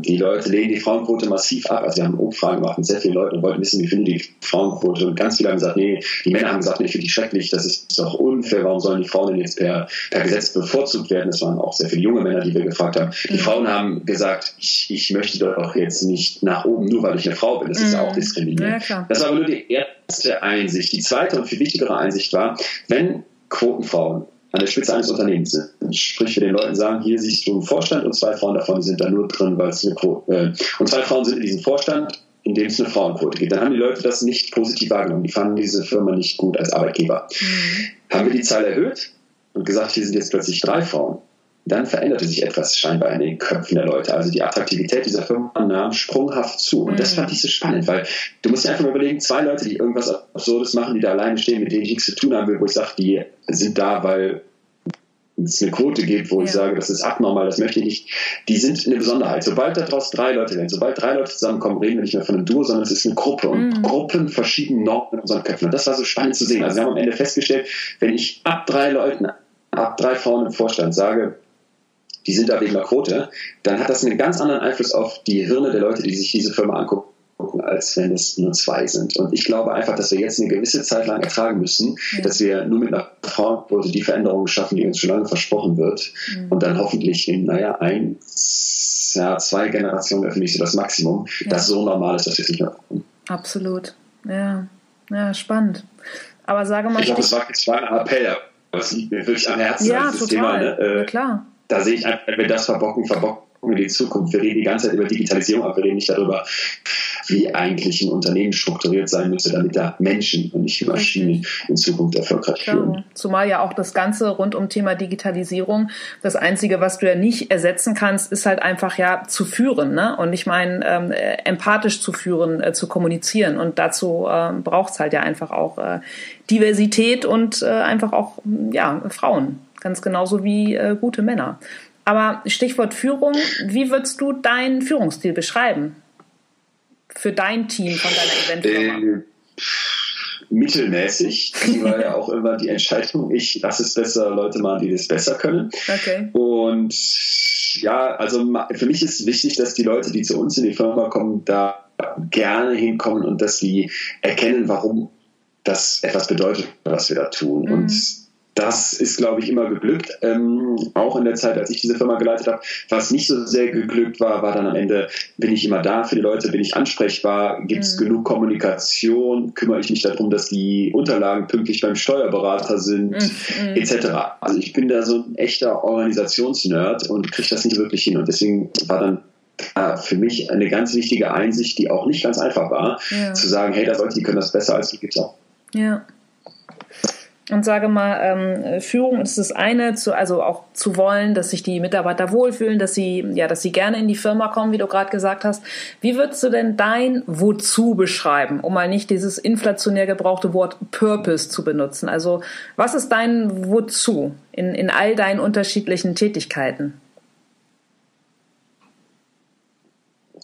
die Leute lehnen die Frauenquote massiv ab. Also wir haben Umfragen gemacht mit sehr vielen Leuten und wollten wissen, wie finden die Frauenquote. Und ganz viele haben gesagt, nee, die Männer haben gesagt, nee, ich finde die schrecklich, das ist doch unfair, warum sollen die Frauen denn jetzt per, per Gesetz bevorzugt werden? Das waren auch sehr viele junge Männer, die wir gefragt haben. Die mhm. Frauen haben gesagt, ich, ich möchte doch jetzt nicht nach oben, nur weil ich eine Frau bin. Das ist ja auch mhm. diskriminierend. Ja, das war aber nur die erste Einsicht. Die zweite und viel wichtigere Einsicht war, wenn Quotenfrauen an der Spitze eines Unternehmens sind. Sprich, wir den Leuten sagen, hier siehst du einen Vorstand und zwei Frauen davon sind da nur drin, weil es eine Quote, äh, und zwei Frauen sind in diesem Vorstand, in dem es eine Frauenquote gibt. Dann haben die Leute das nicht positiv wahrgenommen. Die fanden diese Firma nicht gut als Arbeitgeber. Mhm. Haben wir die Zahl erhöht und gesagt, hier sind jetzt plötzlich drei Frauen dann veränderte sich etwas scheinbar in den Köpfen der Leute. Also die Attraktivität dieser Firma nahm sprunghaft zu. Und das mhm. fand ich so spannend, weil du musst dir einfach mal überlegen, zwei Leute, die irgendwas Absurdes machen, die da alleine stehen, mit denen ich nichts zu tun haben will, wo ich sage, die sind da, weil es eine Quote gibt, wo ja. ich sage, das ist abnormal, das möchte ich nicht, die sind eine Besonderheit. Sobald daraus drei Leute werden, sobald drei Leute zusammenkommen, reden wir nicht mehr von einem Duo, sondern es ist eine Gruppe und mhm. Gruppen verschieden Normen in unseren Köpfen. Und das war so spannend zu sehen. Also wir haben am Ende festgestellt, wenn ich ab drei Leuten, ab drei Frauen im Vorstand sage, die sind da wegen der Quote, dann hat das einen ganz anderen Einfluss auf die Hirne der Leute, die sich diese Firma angucken als wenn es nur zwei sind. Und ich glaube einfach, dass wir jetzt eine gewisse Zeit lang ertragen müssen, ja. dass wir nur mit einer Frauenquote die Veränderungen schaffen, die uns schon lange versprochen wird. Mhm. Und dann hoffentlich in, naja, ein, ja, zwei Generationen öffentlich so das Maximum, ja. das so normal ist, dass wir es nicht mehr brauchen. Absolut. Ja, ja, spannend. Aber sage mal. Ich glaube, es war ein Appell, was liegt mir wirklich am Herzen. Ja, total. Thema, ne? äh, klar da sehe ich einfach, wenn wir das verbocken, verbocken wir die Zukunft. Wir reden die ganze Zeit über Digitalisierung, aber wir reden nicht darüber, wie eigentlich ein Unternehmen strukturiert sein müsste, damit da Menschen und nicht Maschinen in Zukunft erfolgreich führen. Zumal ja auch das Ganze rund um Thema Digitalisierung, das Einzige, was du ja nicht ersetzen kannst, ist halt einfach ja zu führen. Ne? Und ich meine, ähm, empathisch zu führen, äh, zu kommunizieren. Und dazu äh, braucht es halt ja einfach auch äh, Diversität und äh, einfach auch ja, Frauen ganz genauso wie äh, gute Männer. Aber Stichwort Führung, wie würdest du deinen Führungsstil beschreiben? Für dein Team von deiner Eventfirma? Äh, mittelmäßig. Die war ja auch immer die Entscheidung, ich lasse es besser Leute machen, die das besser können. Okay. Und ja, also für mich ist wichtig, dass die Leute, die zu uns in die Firma kommen, da gerne hinkommen und dass sie erkennen, warum das etwas bedeutet, was wir da tun. Mhm. Und das ist, glaube ich, immer geglückt. Ähm, auch in der Zeit, als ich diese Firma geleitet habe, was nicht so sehr geglückt war, war dann am Ende, bin ich immer da für die Leute, bin ich ansprechbar, gibt es mhm. genug Kommunikation, kümmere ich mich darum, dass die Unterlagen pünktlich beim Steuerberater sind, mhm. etc. Also ich bin da so ein echter Organisationsnerd und kriege das nicht wirklich hin. Und deswegen war dann äh, für mich eine ganz wichtige Einsicht, die auch nicht ganz einfach war, ja. zu sagen, hey, da Leute, die können das besser als die gibt es auch. Ja. Und sage mal, ähm, Führung ist das eine, zu, also auch zu wollen, dass sich die Mitarbeiter wohlfühlen, dass sie, ja, dass sie gerne in die Firma kommen, wie du gerade gesagt hast. Wie würdest du denn dein Wozu beschreiben, um mal nicht dieses inflationär gebrauchte Wort Purpose zu benutzen? Also, was ist dein Wozu in, in all deinen unterschiedlichen Tätigkeiten?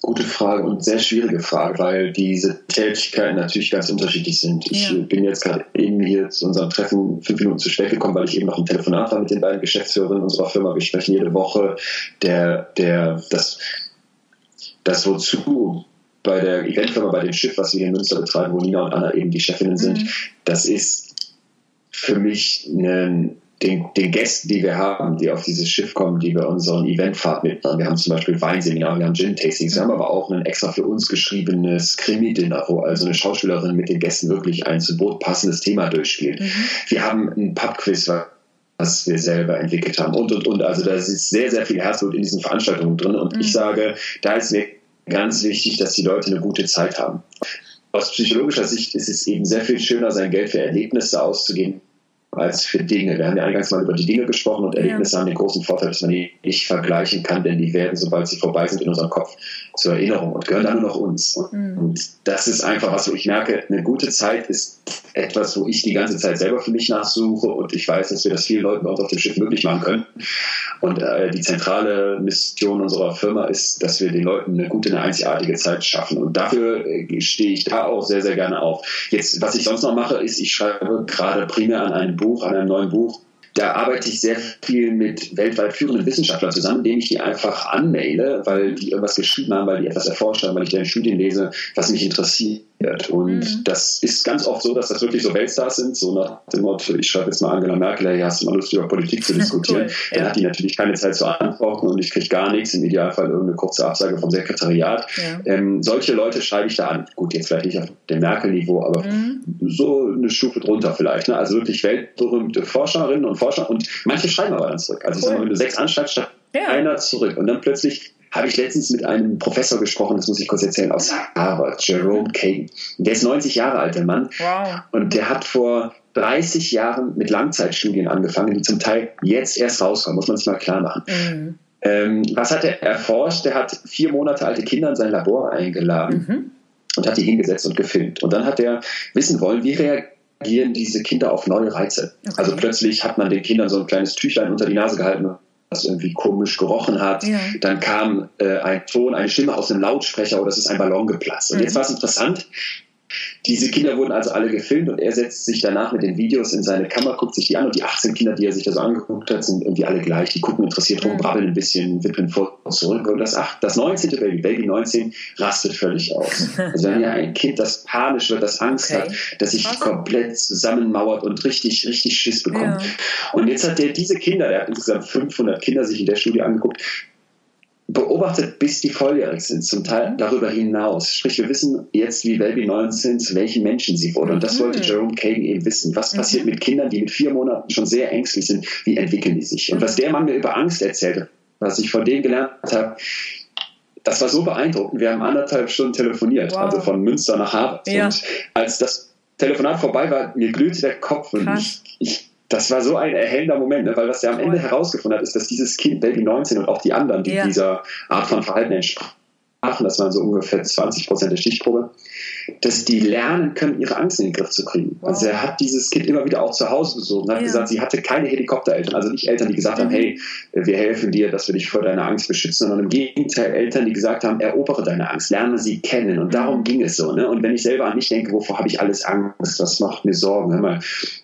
Gute Frage und sehr schwierige Frage, weil diese Tätigkeiten natürlich ganz unterschiedlich sind. Ich ja. bin jetzt gerade eben hier zu unserem Treffen fünf Minuten zu spät gekommen, weil ich eben noch ein Telefonat war mit den beiden Geschäftsführern unserer Firma. Wir sprechen jede Woche der, der, das, das wozu bei der Eventfirma, bei dem Schiff, was wir hier in Münster betreiben, wo Nina und Anna eben die Chefinnen sind, mhm. das ist für mich ein den, den Gästen, die wir haben, die auf dieses Schiff kommen, die wir unseren Eventfahrt mitmachen. Wir haben zum Beispiel Weinseminar, wir haben Gin-Tastings, wir haben aber auch ein extra für uns geschriebenes Krimi-Dinner, wo also eine Schauspielerin mit den Gästen wirklich ein zu Boot passendes Thema durchspielt. Mhm. Wir haben ein Pub-Quiz, was wir selber entwickelt haben und, und, und. Also da ist sehr, sehr viel Herzblut in diesen Veranstaltungen drin und mhm. ich sage, da ist mir ganz wichtig, dass die Leute eine gute Zeit haben. Aus psychologischer Sicht ist es eben sehr viel schöner, sein Geld für Erlebnisse auszugeben, als für Dinge. Wir haben ja eingangs mal über die Dinge gesprochen und Erlebnisse ja. haben den großen Vorteil, dass man die nicht vergleichen kann, denn die werden, sobald sie vorbei sind, in unserem Kopf zur Erinnerung und gehören dann nur noch uns. Mhm. Und das ist einfach was, wo ich merke, eine gute Zeit ist etwas, wo ich die ganze Zeit selber für mich nachsuche und ich weiß, dass wir das vielen Leuten bei uns auf dem Schiff möglich machen können. Und äh, die zentrale Mission unserer Firma ist, dass wir den Leuten eine gute, eine einzigartige Zeit schaffen. Und dafür äh, stehe ich da auch sehr, sehr gerne auf. Jetzt, was ich sonst noch mache, ist, ich schreibe gerade primär an einem Buch, an einem neuen Buch. Da arbeite ich sehr viel mit weltweit führenden Wissenschaftlern zusammen, denen ich die einfach anmaile, weil die irgendwas geschrieben haben, weil die etwas erforscht haben, weil ich deren Studien lese, was mich interessiert. Und mhm. das ist ganz oft so, dass das wirklich so Weltstars sind, so nach dem Motto, ich schreibe jetzt mal Angela Merkel, hey, hast du mal Lust, über Politik zu (laughs) diskutieren? cool. Dann ja. hat die natürlich keine Zeit zu antworten und ich kriege gar nichts, im Idealfall irgendeine kurze Absage vom Sekretariat. Ja. Ähm, solche Leute schreibe ich da an. Gut, jetzt vielleicht nicht auf dem Merkel-Niveau, aber mhm. so eine Stufe drunter vielleicht. Ne? Also wirklich weltberühmte Forscherinnen und Forscher und manche schreiben aber dann zurück. Also cool. mal, wenn du sechs anschreibst, ja. einer zurück und dann plötzlich habe ich letztens mit einem Professor gesprochen, das muss ich kurz erzählen, aus Harvard, Jerome Kagan. Der ist 90 Jahre alt, der Mann. Wow. Und der hat vor 30 Jahren mit Langzeitstudien angefangen, die zum Teil jetzt erst rauskommen, muss man sich mal klar machen. Mhm. Ähm, was hat er erforscht? Der hat vier Monate alte Kinder in sein Labor eingeladen mhm. und hat die hingesetzt und gefilmt. Und dann hat er wissen wollen, wie reagieren diese Kinder auf neue Reize. Okay. Also plötzlich hat man den Kindern so ein kleines Tüchlein unter die Nase gehalten was irgendwie komisch gerochen hat. Ja. Dann kam äh, ein Ton, eine Stimme aus dem Lautsprecher oder es ist ein Ballon geplatzt. Und mhm. jetzt war es interessant. Diese Kinder wurden also alle gefilmt und er setzt sich danach mit den Videos in seine Kammer, guckt sich die an und die 18 Kinder, die er sich da so angeguckt hat, sind irgendwie alle gleich. Die gucken interessiert rum, brabbeln ein bisschen, wippen vor und zurück. Und das, ach, das 19. Baby, Baby 19, rastet völlig aus. Also wenn (laughs) ja ein Kind, das panisch wird, das Angst okay. hat, das sich Was? komplett zusammenmauert und richtig, richtig Schiss bekommt. Ja. Und jetzt hat der diese Kinder, der hat insgesamt 500 Kinder sich in der Studie angeguckt, beobachtet, bis die volljährig sind, zum Teil darüber hinaus. Sprich, wir wissen jetzt, wie Baby 19 zu welchen Menschen sie wurde. Und das mhm. wollte Jerome Kagan eben wissen. Was passiert mhm. mit Kindern, die mit vier Monaten schon sehr ängstlich sind? Wie entwickeln die sich? Und was der Mann mir über Angst erzählte, was ich von dem gelernt habe, das war so beeindruckend. Wir haben anderthalb Stunden telefoniert, wow. also von Münster nach Harvard. Ja. Und als das Telefonat vorbei war, mir glühte der Kopf und ich, ich das war so ein erhellender Moment, ne? weil was er am Ende herausgefunden hat, ist, dass dieses Kind, Baby 19 und auch die anderen, die ja. dieser Art von Verhalten entsprachen, das waren so ungefähr 20 Prozent der Stichprobe, dass die lernen können, ihre Angst in den Griff zu kriegen. Wow. Also er hat dieses Kind immer wieder auch zu Hause besucht und hat ja. gesagt, sie hatte keine Helikoptereltern, also nicht Eltern, die gesagt mhm. haben, hey, wir helfen dir, dass wir dich vor deiner Angst beschützen, sondern im Gegenteil Eltern, die gesagt haben, erobere deine Angst, lerne sie kennen und mhm. darum ging es so. Ne? Und wenn ich selber an mich denke, wovor habe ich alles Angst, was macht mir Sorgen, hör mal,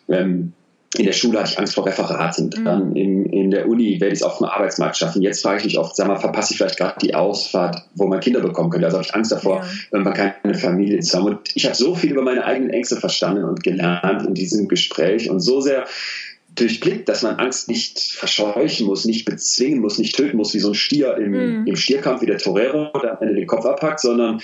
ähm, in der Schule hatte ich Angst vor Referaten. Mhm. Dann in, in der Uni werde ich es auf dem Arbeitsmarkt schaffen. Jetzt frage ich mich oft, sag mal, verpasse ich vielleicht gerade die Ausfahrt, wo man Kinder bekommen könnte. Also habe ich Angst davor, ja. wenn man keine Familie zu haben. Und ich habe so viel über meine eigenen Ängste verstanden und gelernt in diesem Gespräch und so sehr durchblickt, dass man Angst nicht verscheuchen muss, nicht bezwingen muss, nicht töten muss, wie so ein Stier im, mhm. im Stierkampf, wie der Torero, der am Ende den Kopf abpackt, sondern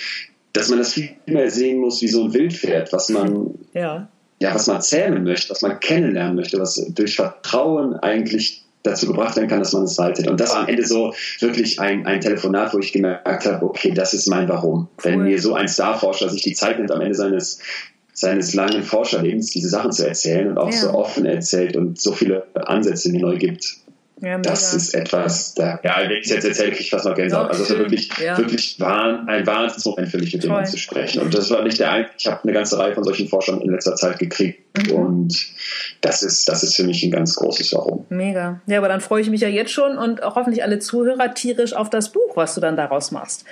dass man das viel mehr sehen muss wie so ein Wildpferd, was man ja ja, was man zähmen möchte, was man kennenlernen möchte, was durch Vertrauen eigentlich dazu gebracht werden kann, dass man es haltet. Und das war am Ende so wirklich ein, ein Telefonat, wo ich gemerkt habe, okay, das ist mein Warum. Cool. Wenn mir so ein Starforscher sich die Zeit nimmt, am Ende seines seines langen Forscherlebens diese Sachen zu erzählen und auch ja. so offen erzählt und so viele Ansätze mir neu gibt. Ja, das ist etwas, da, ja, wenn ich es jetzt erzähle, kriege ich fast noch Gänsehaut. also es war wirklich, ja. wirklich war ein Wahnsinnsmoment für mich, mit denen zu sprechen. Und das war nicht der einzige, ich habe eine ganze Reihe von solchen Forschern in letzter Zeit gekriegt. Mhm. Und das ist, das ist für mich ein ganz großes Warum. Mega. Ja, aber dann freue ich mich ja jetzt schon und auch hoffentlich alle Zuhörer tierisch auf das Buch, was du dann daraus machst.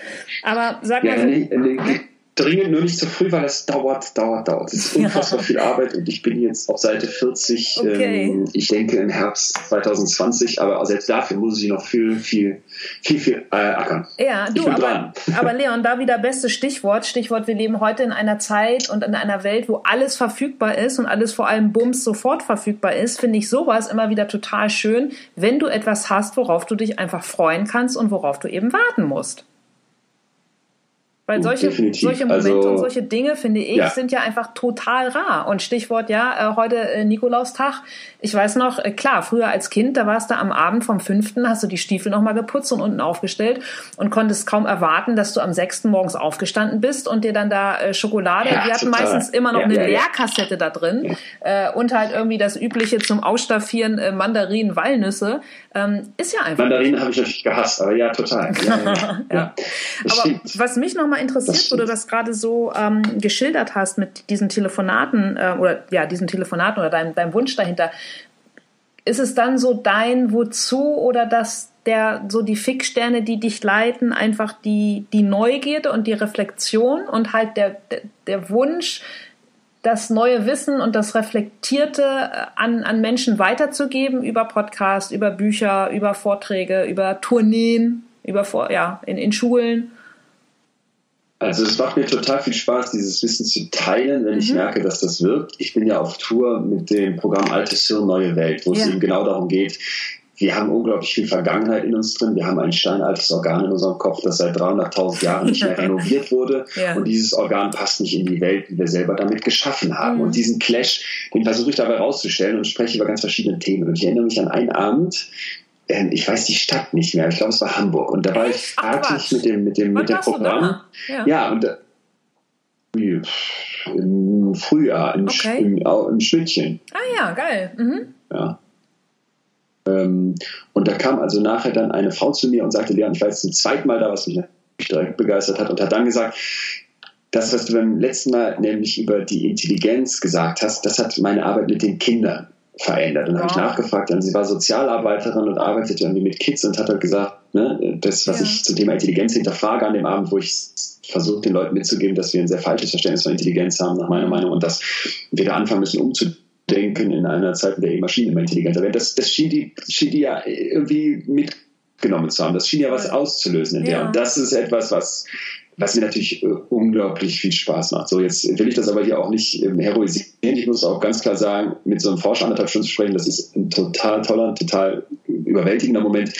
Aber sag mal. Ja, nee, nee, dringend nur nicht zu früh, weil es dauert, dauert, dauert. Es ist unfassbar ja. viel Arbeit und ich bin jetzt auf Seite 40. Okay. Ähm, ich denke im Herbst 2020, aber selbst dafür muss ich noch viel, viel, viel, viel äh, ackern. Ja, du, aber, (laughs) aber Leon, da wieder bestes Stichwort. Stichwort, wir leben heute in einer Zeit und in einer Welt, wo alles verfügbar ist und alles vor allem Bums sofort verfügbar ist, finde ich sowas immer wieder total schön, wenn du etwas hast, worauf du dich einfach freuen kannst und worauf du eben warten musst. Weil solche, solche Momente also, und solche Dinge, finde ich, ja. sind ja einfach total rar. Und Stichwort, ja, äh, heute äh, Nikolaustag. Ich weiß noch, äh, klar, früher als Kind, da warst du am Abend vom fünften, hast du die Stiefel nochmal geputzt und unten aufgestellt und konntest kaum erwarten, dass du am sechsten morgens aufgestanden bist und dir dann da Schokolade, ja, wir hatten total. meistens immer noch ja, eine Leerkassette da drin und halt irgendwie das übliche zum Ausstaffieren Mandarinen, Walnüsse. Ähm, ist ja einfach. Mandarinen habe ich natürlich gehasst, aber ja, total. (laughs) ja. Aber was mich nochmal interessiert, wo du das gerade so ähm, geschildert hast mit diesen Telefonaten äh, oder ja, diesen Telefonaten oder deinem, deinem Wunsch dahinter. Ist es dann so dein Wozu oder dass der so die Fixsterne, die dich leiten, einfach die, die Neugierde und die Reflexion und halt der, der, der Wunsch, das neue Wissen und das Reflektierte äh, an, an Menschen weiterzugeben über Podcasts, über Bücher, über Vorträge, über Tourneen, über ja, in, in Schulen? Also es macht mir total viel Spaß, dieses Wissen zu teilen, wenn mhm. ich merke, dass das wirkt. Ich bin ja auf Tour mit dem Programm Altes Hirn, Neue Welt, wo ja. es eben genau darum geht, wir haben unglaublich viel Vergangenheit in uns drin. Wir haben ein steinaltes Organ in unserem Kopf, das seit 300.000 Jahren nicht mehr (laughs) renoviert wurde. Ja. Und dieses Organ passt nicht in die Welt, die wir selber damit geschaffen haben. Mhm. Und diesen Clash, den versuche ich dabei rauszustellen und spreche über ganz verschiedene Themen. Und ich erinnere mich an einen Abend, ähm, ich weiß die Stadt nicht mehr, ich glaube es war Hamburg. Und da war ich fertig mit dem, mit dem, mit dem Programm. Ja. ja, und im Frühjahr, im, okay. im, im Schnittchen. Ah ja, geil. Mhm. Ja. Ähm, und da kam also nachher dann eine Frau zu mir und sagte, Leon, ich war jetzt zum zweiten Mal da, was mich direkt begeistert hat und hat dann gesagt, das, was du beim letzten Mal nämlich über die Intelligenz gesagt hast, das hat meine Arbeit mit den Kindern verändert. Und dann wow. habe ich nachgefragt, und sie war Sozialarbeiterin und arbeitete irgendwie mit Kids und hat halt gesagt, ne, das, was ja. ich zum Thema Intelligenz hinterfrage an dem Abend, wo ich versuche, den Leuten mitzugeben, dass wir ein sehr falsches Verständnis von Intelligenz haben, nach meiner Meinung, und dass wir da anfangen müssen, umzudenken in einer Zeit, in der die Maschinen immer intelligenter werden. Das, das schien, die, schien die ja irgendwie mitgenommen zu haben. Das schien ja was auszulösen in der. Und das ist etwas, was was mir natürlich äh, unglaublich viel Spaß macht. So, jetzt will ich das aber hier auch nicht ähm, heroisieren. Ich muss auch ganz klar sagen, mit so einem Forscher anderthalb Stunden zu sprechen, das ist ein total toller, total überwältigender Moment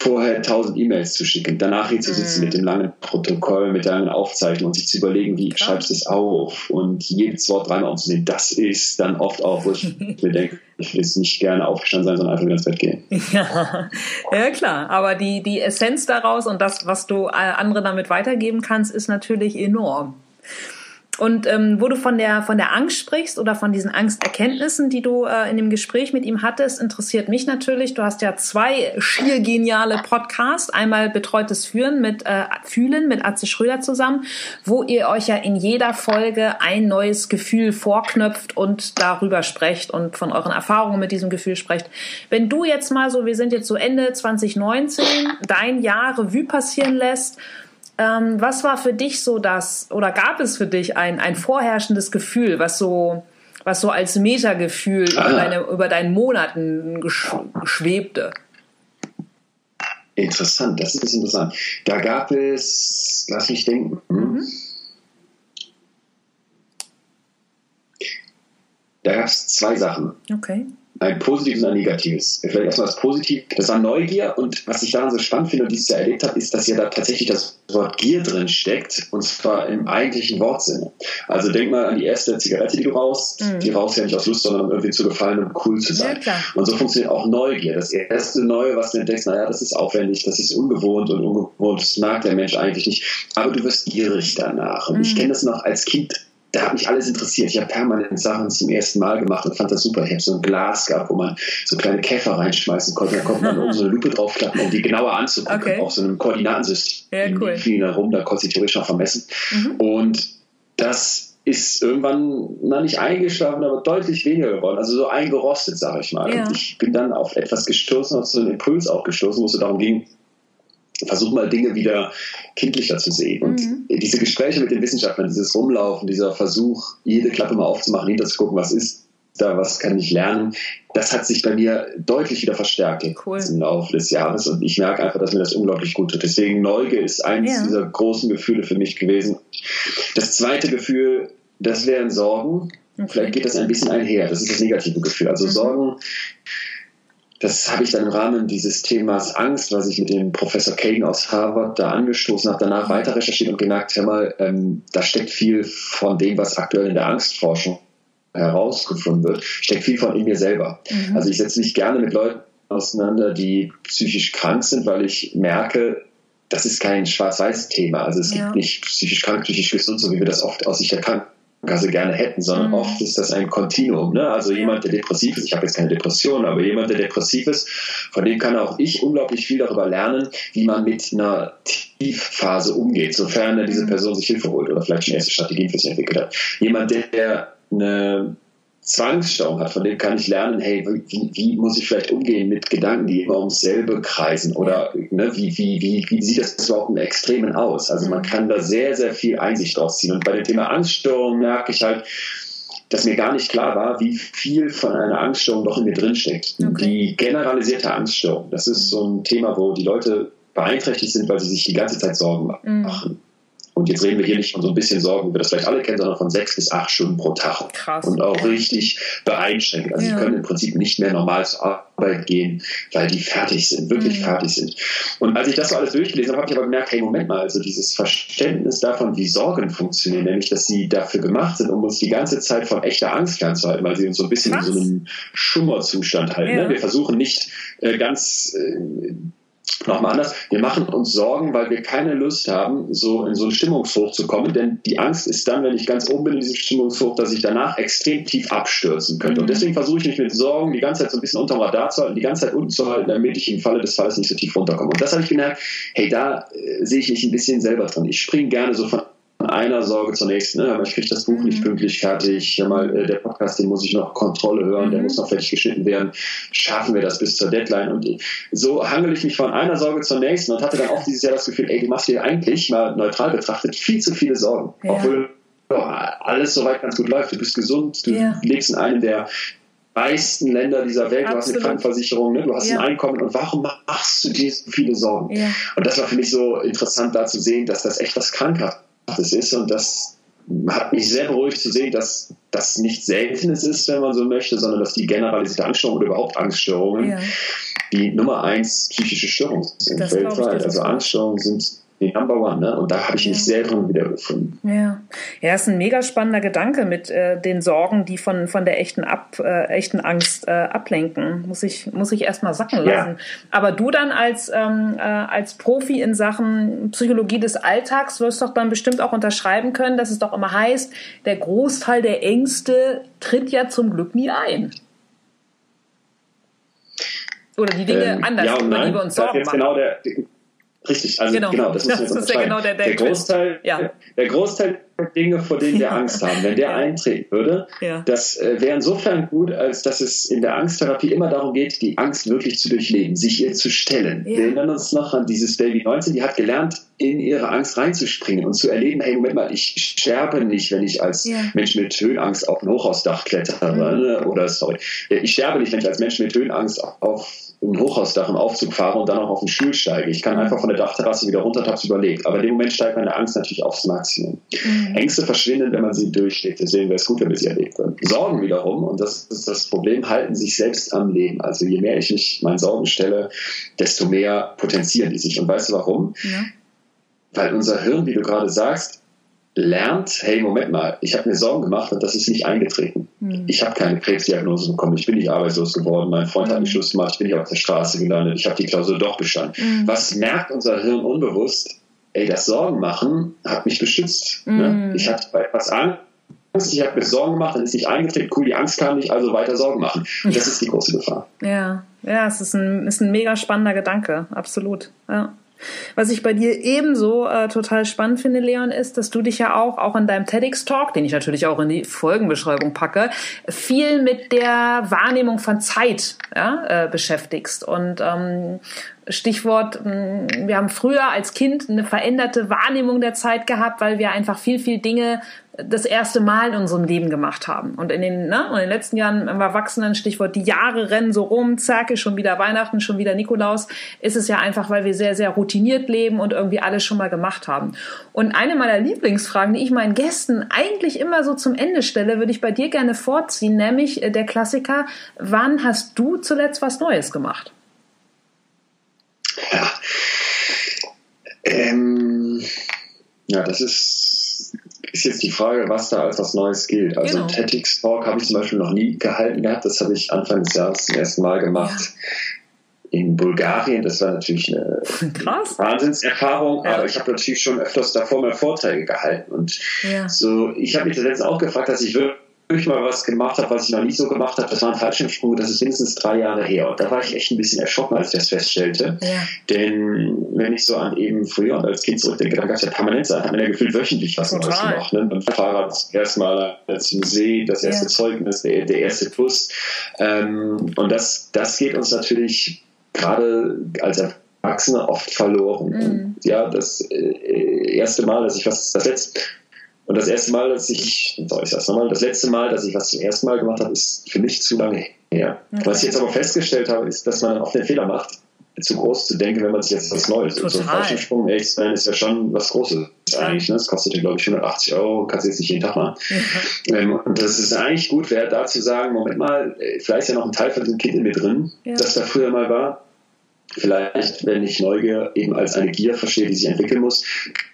vorher tausend E-Mails zu schicken, danach hier zu sitzen mhm. mit dem langen Protokoll, mit der langen Aufzeichnung und sich zu überlegen, wie Klar. schreibst du es auf und jedes Wort dreimal aufzunehmen, das ist dann oft auch, wo ich (laughs) mir denke, ich will jetzt nicht gerne aufgestanden sein, sondern einfach wieder ins Bett gehen. Ja, ja klar, aber die, die Essenz daraus und das, was du äh, anderen damit weitergeben kannst, ist natürlich enorm. Und ähm, wo du von der von der Angst sprichst oder von diesen Angsterkenntnissen, die du äh, in dem Gespräch mit ihm hattest, interessiert mich natürlich. Du hast ja zwei schier geniale Podcasts. Einmal betreutes Führen mit äh, Fühlen mit Atze Schröder zusammen, wo ihr euch ja in jeder Folge ein neues Gefühl vorknöpft und darüber sprecht und von euren Erfahrungen mit diesem Gefühl sprecht. Wenn du jetzt mal so, wir sind jetzt so Ende 2019, dein Jahr Revue passieren lässt ähm, was war für dich so das, oder gab es für dich ein, ein vorherrschendes Gefühl, was so, was so als Metagefühl über, deine, über deinen Monaten schwebte? Interessant, das ist interessant. Da gab es, lass mich denken, mhm. da gab es zwei Sachen. Okay ein positives und ein negatives. Vielleicht erstmal das Positive. Das war Neugier und was ich daran so spannend finde und dieses Jahr erlebt habe, ist, dass ja da tatsächlich das Wort Gier drin steckt und zwar im eigentlichen Wortsinne. Also denk mal an die erste Zigarette, die du rauchst. Mhm. Die rauchst ja nicht aus Lust, sondern um irgendwie zu gefallen und cool zu sein. Ja, und so funktioniert auch Neugier. Das erste Neue, was du entdeckst, naja, das ist aufwendig, das ist ungewohnt und ungewohnt, das mag der Mensch eigentlich nicht. Aber du wirst gierig danach. Und mhm. ich kenne das noch als Kind da hat mich alles interessiert. Ich habe permanent Sachen zum ersten Mal gemacht und fand das super. Ich habe so ein Glas gehabt, wo man so kleine Käfer reinschmeißen konnte. Da konnte man oben so eine Lupe draufklappen, um die genauer anzugucken. Okay. Auf so einem Koordinatensystem. Ja, cool. Die fliegen da rum, da konnte ich theoretisch noch vermessen. Mhm. Und das ist irgendwann, na nicht eingeschlafen, aber deutlich weniger geworden. Also so eingerostet, sage ich mal. Ja. Und ich bin dann auf etwas gestoßen, auf so einen Impuls auch gestoßen, wo es darum ging, versuch mal Dinge wieder kindlicher zu sehen. Und mhm. diese Gespräche mit den Wissenschaftlern, dieses Rumlaufen, dieser Versuch, jede Klappe mal aufzumachen, hinterzugucken, was ist da, was kann ich lernen, das hat sich bei mir deutlich wieder verstärkt cool. im Laufe des Jahres. Und ich merke einfach, dass mir das unglaublich gut tut. Deswegen Neugier ist eines ja. dieser großen Gefühle für mich gewesen. Das zweite Gefühl, das wären Sorgen. Okay. Vielleicht geht das ein bisschen einher. Das ist das negative Gefühl. Also mhm. Sorgen das habe ich dann im Rahmen dieses Themas Angst, was ich mit dem Professor Kagan aus Harvard da angestoßen habe, danach weiter recherchiert und gemerkt, hör mal, ähm, da steckt viel von dem, was aktuell in der Angstforschung herausgefunden wird, steckt viel von in mir selber. Mhm. Also ich setze mich gerne mit Leuten auseinander, die psychisch krank sind, weil ich merke, das ist kein schwarz-weiß-Thema. Also es ja. gibt nicht psychisch krank, psychisch gesund, so wie wir das oft aus sich erkannt Krankenkasse gerne hätten, sondern mhm. oft ist das ein Kontinuum. Ne? Also jemand, der depressiv ist, ich habe jetzt keine Depression, aber jemand, der depressiv ist, von dem kann auch ich unglaublich viel darüber lernen, wie man mit einer Tiefphase umgeht, sofern diese mhm. Person sich Hilfe holt oder vielleicht schon erste Strategien für sich entwickelt hat. Jemand, der eine Zwangsstörung hat, von dem kann ich lernen, hey, wie, wie, muss ich vielleicht umgehen mit Gedanken, die immer ums selbe kreisen oder ne, wie, wie, wie, wie sieht das überhaupt im Extremen aus? Also man mhm. kann da sehr, sehr viel Einsicht draus ziehen. Und bei dem Thema Angststörung merke ich halt, dass mir gar nicht klar war, wie viel von einer Angststörung noch in mir drinsteckt. Okay. Die generalisierte Angststörung, das ist so ein Thema, wo die Leute beeinträchtigt sind, weil sie sich die ganze Zeit Sorgen mhm. machen. Und jetzt reden wir hier nicht von so ein bisschen Sorgen, wie wir das vielleicht alle kennen, sondern von sechs bis acht Stunden pro Tag. Krass. Und auch richtig beeinschränkt. Also ja. die können im Prinzip nicht mehr normal zur Arbeit gehen, weil die fertig sind, wirklich mhm. fertig sind. Und als ich das so alles durchgelesen habe, habe ich aber gemerkt, hey, Moment mal, also dieses Verständnis davon, wie Sorgen funktionieren, nämlich, dass sie dafür gemacht sind, um uns die ganze Zeit von echter Angst fernzuhalten, weil sie uns so ein bisschen Krass. in so einem Schummerzustand halten. Ne? Ja. Ne? Wir versuchen nicht äh, ganz äh, Nochmal anders, wir machen uns Sorgen, weil wir keine Lust haben, so in so einen Stimmungshoch zu kommen, denn die Angst ist dann, wenn ich ganz oben bin in diesem Stimmungshoch, dass ich danach extrem tief abstürzen könnte. Und mhm. deswegen versuche ich mich mit Sorgen die ganze Zeit so ein bisschen unterm Radar zu halten, die ganze Zeit unten zu halten, damit ich im Falle des Falles nicht so tief runterkomme. Und das habe ich gemerkt, hey, da äh, sehe ich mich ein bisschen selber drin. Ich springe gerne so von einer Sorge zur nächsten. Ne? Aber ich kriege das Buch nicht mhm. pünktlich fertig. Ja, mal, äh, der Podcast, den muss ich noch Kontrolle hören, mhm. der muss noch fertig geschnitten werden. Schaffen wir das bis zur Deadline? Und so hangel ich mich von einer Sorge zur nächsten und hatte dann auch dieses Jahr das Gefühl, ey, du machst dir eigentlich mal neutral betrachtet viel zu viele Sorgen. Ja. Obwohl ja, alles soweit ganz gut läuft. Du bist gesund, du ja. lebst in einem der meisten Länder dieser Welt, du hast eine Krankenversicherung, ne? du hast ja. ein Einkommen und warum machst du dir so viele Sorgen? Ja. Und das war für mich so interessant da zu sehen, dass das echt was Krankhaftes das ist. Und das hat mich sehr beruhigt zu sehen, dass das nicht Seltenes ist, wenn man so möchte, sondern dass die generalisierte Angststörung oder überhaupt Angststörungen ja. die Nummer eins psychische Störung sind weltweit. Also Angststörungen sind die One, ne? Und da habe ich mich sehr drin wiedergefunden. Ja, ja, ist ein mega spannender Gedanke mit äh, den Sorgen, die von von der echten Ab, äh, echten Angst äh, ablenken. Muss ich muss ich erstmal sacken lassen. Ja. Aber du dann als ähm, äh, als Profi in Sachen Psychologie des Alltags wirst doch dann bestimmt auch unterschreiben können, dass es doch immer heißt, der Großteil der Ängste tritt ja zum Glück nie ein. Oder die Dinge ähm, anders, ja über die wir uns Sorgen machen. Genau der, Richtig, also genau, genau das, das ist ja genau der, der, der Großteil, ja. der Großteil der Dinge, vor denen wir Angst haben, wenn der eintreten würde, ja. das äh, wäre insofern gut, als dass es in der Angsttherapie immer darum geht, die Angst wirklich zu durchleben, sich ihr zu stellen. Ja. Wir erinnern uns noch an dieses Baby 19, die hat gelernt, in ihre Angst reinzuspringen und zu erleben, hey, Moment mal, ich sterbe nicht, wenn ich als Mensch mit Höhenangst auf ein Hochhausdach klettere, mhm. ne? oder sorry, ich sterbe nicht, wenn ich als Mensch mit Höhenangst auf ein Hochhausdach im Aufzug fahre und dann auch auf den Stuhl steige. Ich kann einfach von der Dachterrasse wieder runter, hab's überlegt. Aber in dem Moment steigt meine Angst natürlich aufs Maximum. Mhm. Ängste verschwinden, wenn man sie durchsteht. Deswegen wäre es gut, wenn wir sie erlebt werden. Sorgen wiederum, und das ist das Problem, halten sich selbst am Leben. Also je mehr ich mich meinen Sorgen stelle, desto mehr potenzieren die sich. Und weißt du warum? Ja. Weil unser Hirn, wie du gerade sagst, lernt, hey, Moment mal, ich habe mir Sorgen gemacht und das ist nicht eingetreten. Mhm. Ich habe keine Krebsdiagnose bekommen, ich bin nicht arbeitslos geworden, mein Freund mhm. hat mich Schluss gemacht, ich bin nicht auf der Straße gelandet, ich habe die Klausur doch bestanden. Mhm. Was merkt unser Hirn unbewusst? Ey, das Sorgen machen hat mich beschützt. Ne? Ich hatte bei etwas Angst Angst, ich habe mir Sorgen gemacht, dann ist nicht eingetreten, cool, die Angst kam nicht, also weiter Sorgen machen. Und das ist die große Gefahr. Ja, ja, es ist ein, ist ein mega spannender Gedanke, absolut. Ja. Was ich bei dir ebenso äh, total spannend finde, Leon, ist, dass du dich ja auch, auch in deinem TEDx-Talk, den ich natürlich auch in die Folgenbeschreibung packe, viel mit der Wahrnehmung von Zeit ja, äh, beschäftigst. Und ähm, Stichwort, mm, wir haben früher als Kind eine veränderte Wahrnehmung der Zeit gehabt, weil wir einfach viel, viel Dinge das erste Mal in unserem Leben gemacht haben. Und in den, ne, in den letzten Jahren im Erwachsenen, Stichwort, die Jahre rennen so rum, zack, ist schon wieder Weihnachten, schon wieder Nikolaus, ist es ja einfach, weil wir sehr, sehr routiniert leben und irgendwie alles schon mal gemacht haben. Und eine meiner Lieblingsfragen, die ich meinen Gästen eigentlich immer so zum Ende stelle, würde ich bei dir gerne vorziehen, nämlich äh, der Klassiker, wann hast du zuletzt was Neues gemacht? Ja. Ähm, ja, das ist ist jetzt die Frage, was da als was Neues gilt. Also genau. TEDx Talk habe ich zum Beispiel noch nie gehalten gehabt. Das habe ich Anfang des Jahres zum ersten Mal gemacht. Ja. In Bulgarien, das war natürlich eine (laughs) Krass. Wahnsinnserfahrung, ja. aber ich habe natürlich schon öfters davor mal Vorträge gehalten. Und ja. so, ich habe mich das letzte auch gefragt, dass ich wirklich ich mal was gemacht habe, was ich noch nie so gemacht habe. Das war ein Fallschirmsprung, das ist mindestens drei Jahre her. Und da war ich echt ein bisschen erschrocken, als ich das feststellte. Ja. Denn wenn ich so an eben früher und als Kind zurückdenke, dann gab es ja permanent Zeit, hat man ja gefühlt wöchentlich was Neues gemacht. Ne? Beim Fahrrad das erste Mal als Musee, das erste ja. Zeugnis, der, der erste Bus. Ähm, und das, das geht uns natürlich gerade als Erwachsene oft verloren. Mhm. Ja, das äh, erste Mal, dass ich was, das letzte, und das erste Mal, dass ich, sorry, ich sag's nochmal, das letzte Mal, dass ich was zum ersten Mal gemacht habe, ist für mich zu lange her. Okay. Was ich jetzt aber festgestellt habe, ist, dass man oft den Fehler macht, zu groß zu denken, wenn man sich jetzt was Neues. Total. So ein Fallschirmsprung, echt sein, ist ja schon was Großes eigentlich. Ne? Das kostet ja, glaube ich, 180 Euro, kannst du jetzt nicht jeden Tag machen. Mhm. Ähm, und das ist eigentlich gut wert, da zu sagen, Moment mal, äh, vielleicht ist ja noch ein Teil von diesem Kind in mir drin, ja. das da früher mal war vielleicht, wenn ich Neugier eben als eine Gier verstehe, die sich entwickeln muss,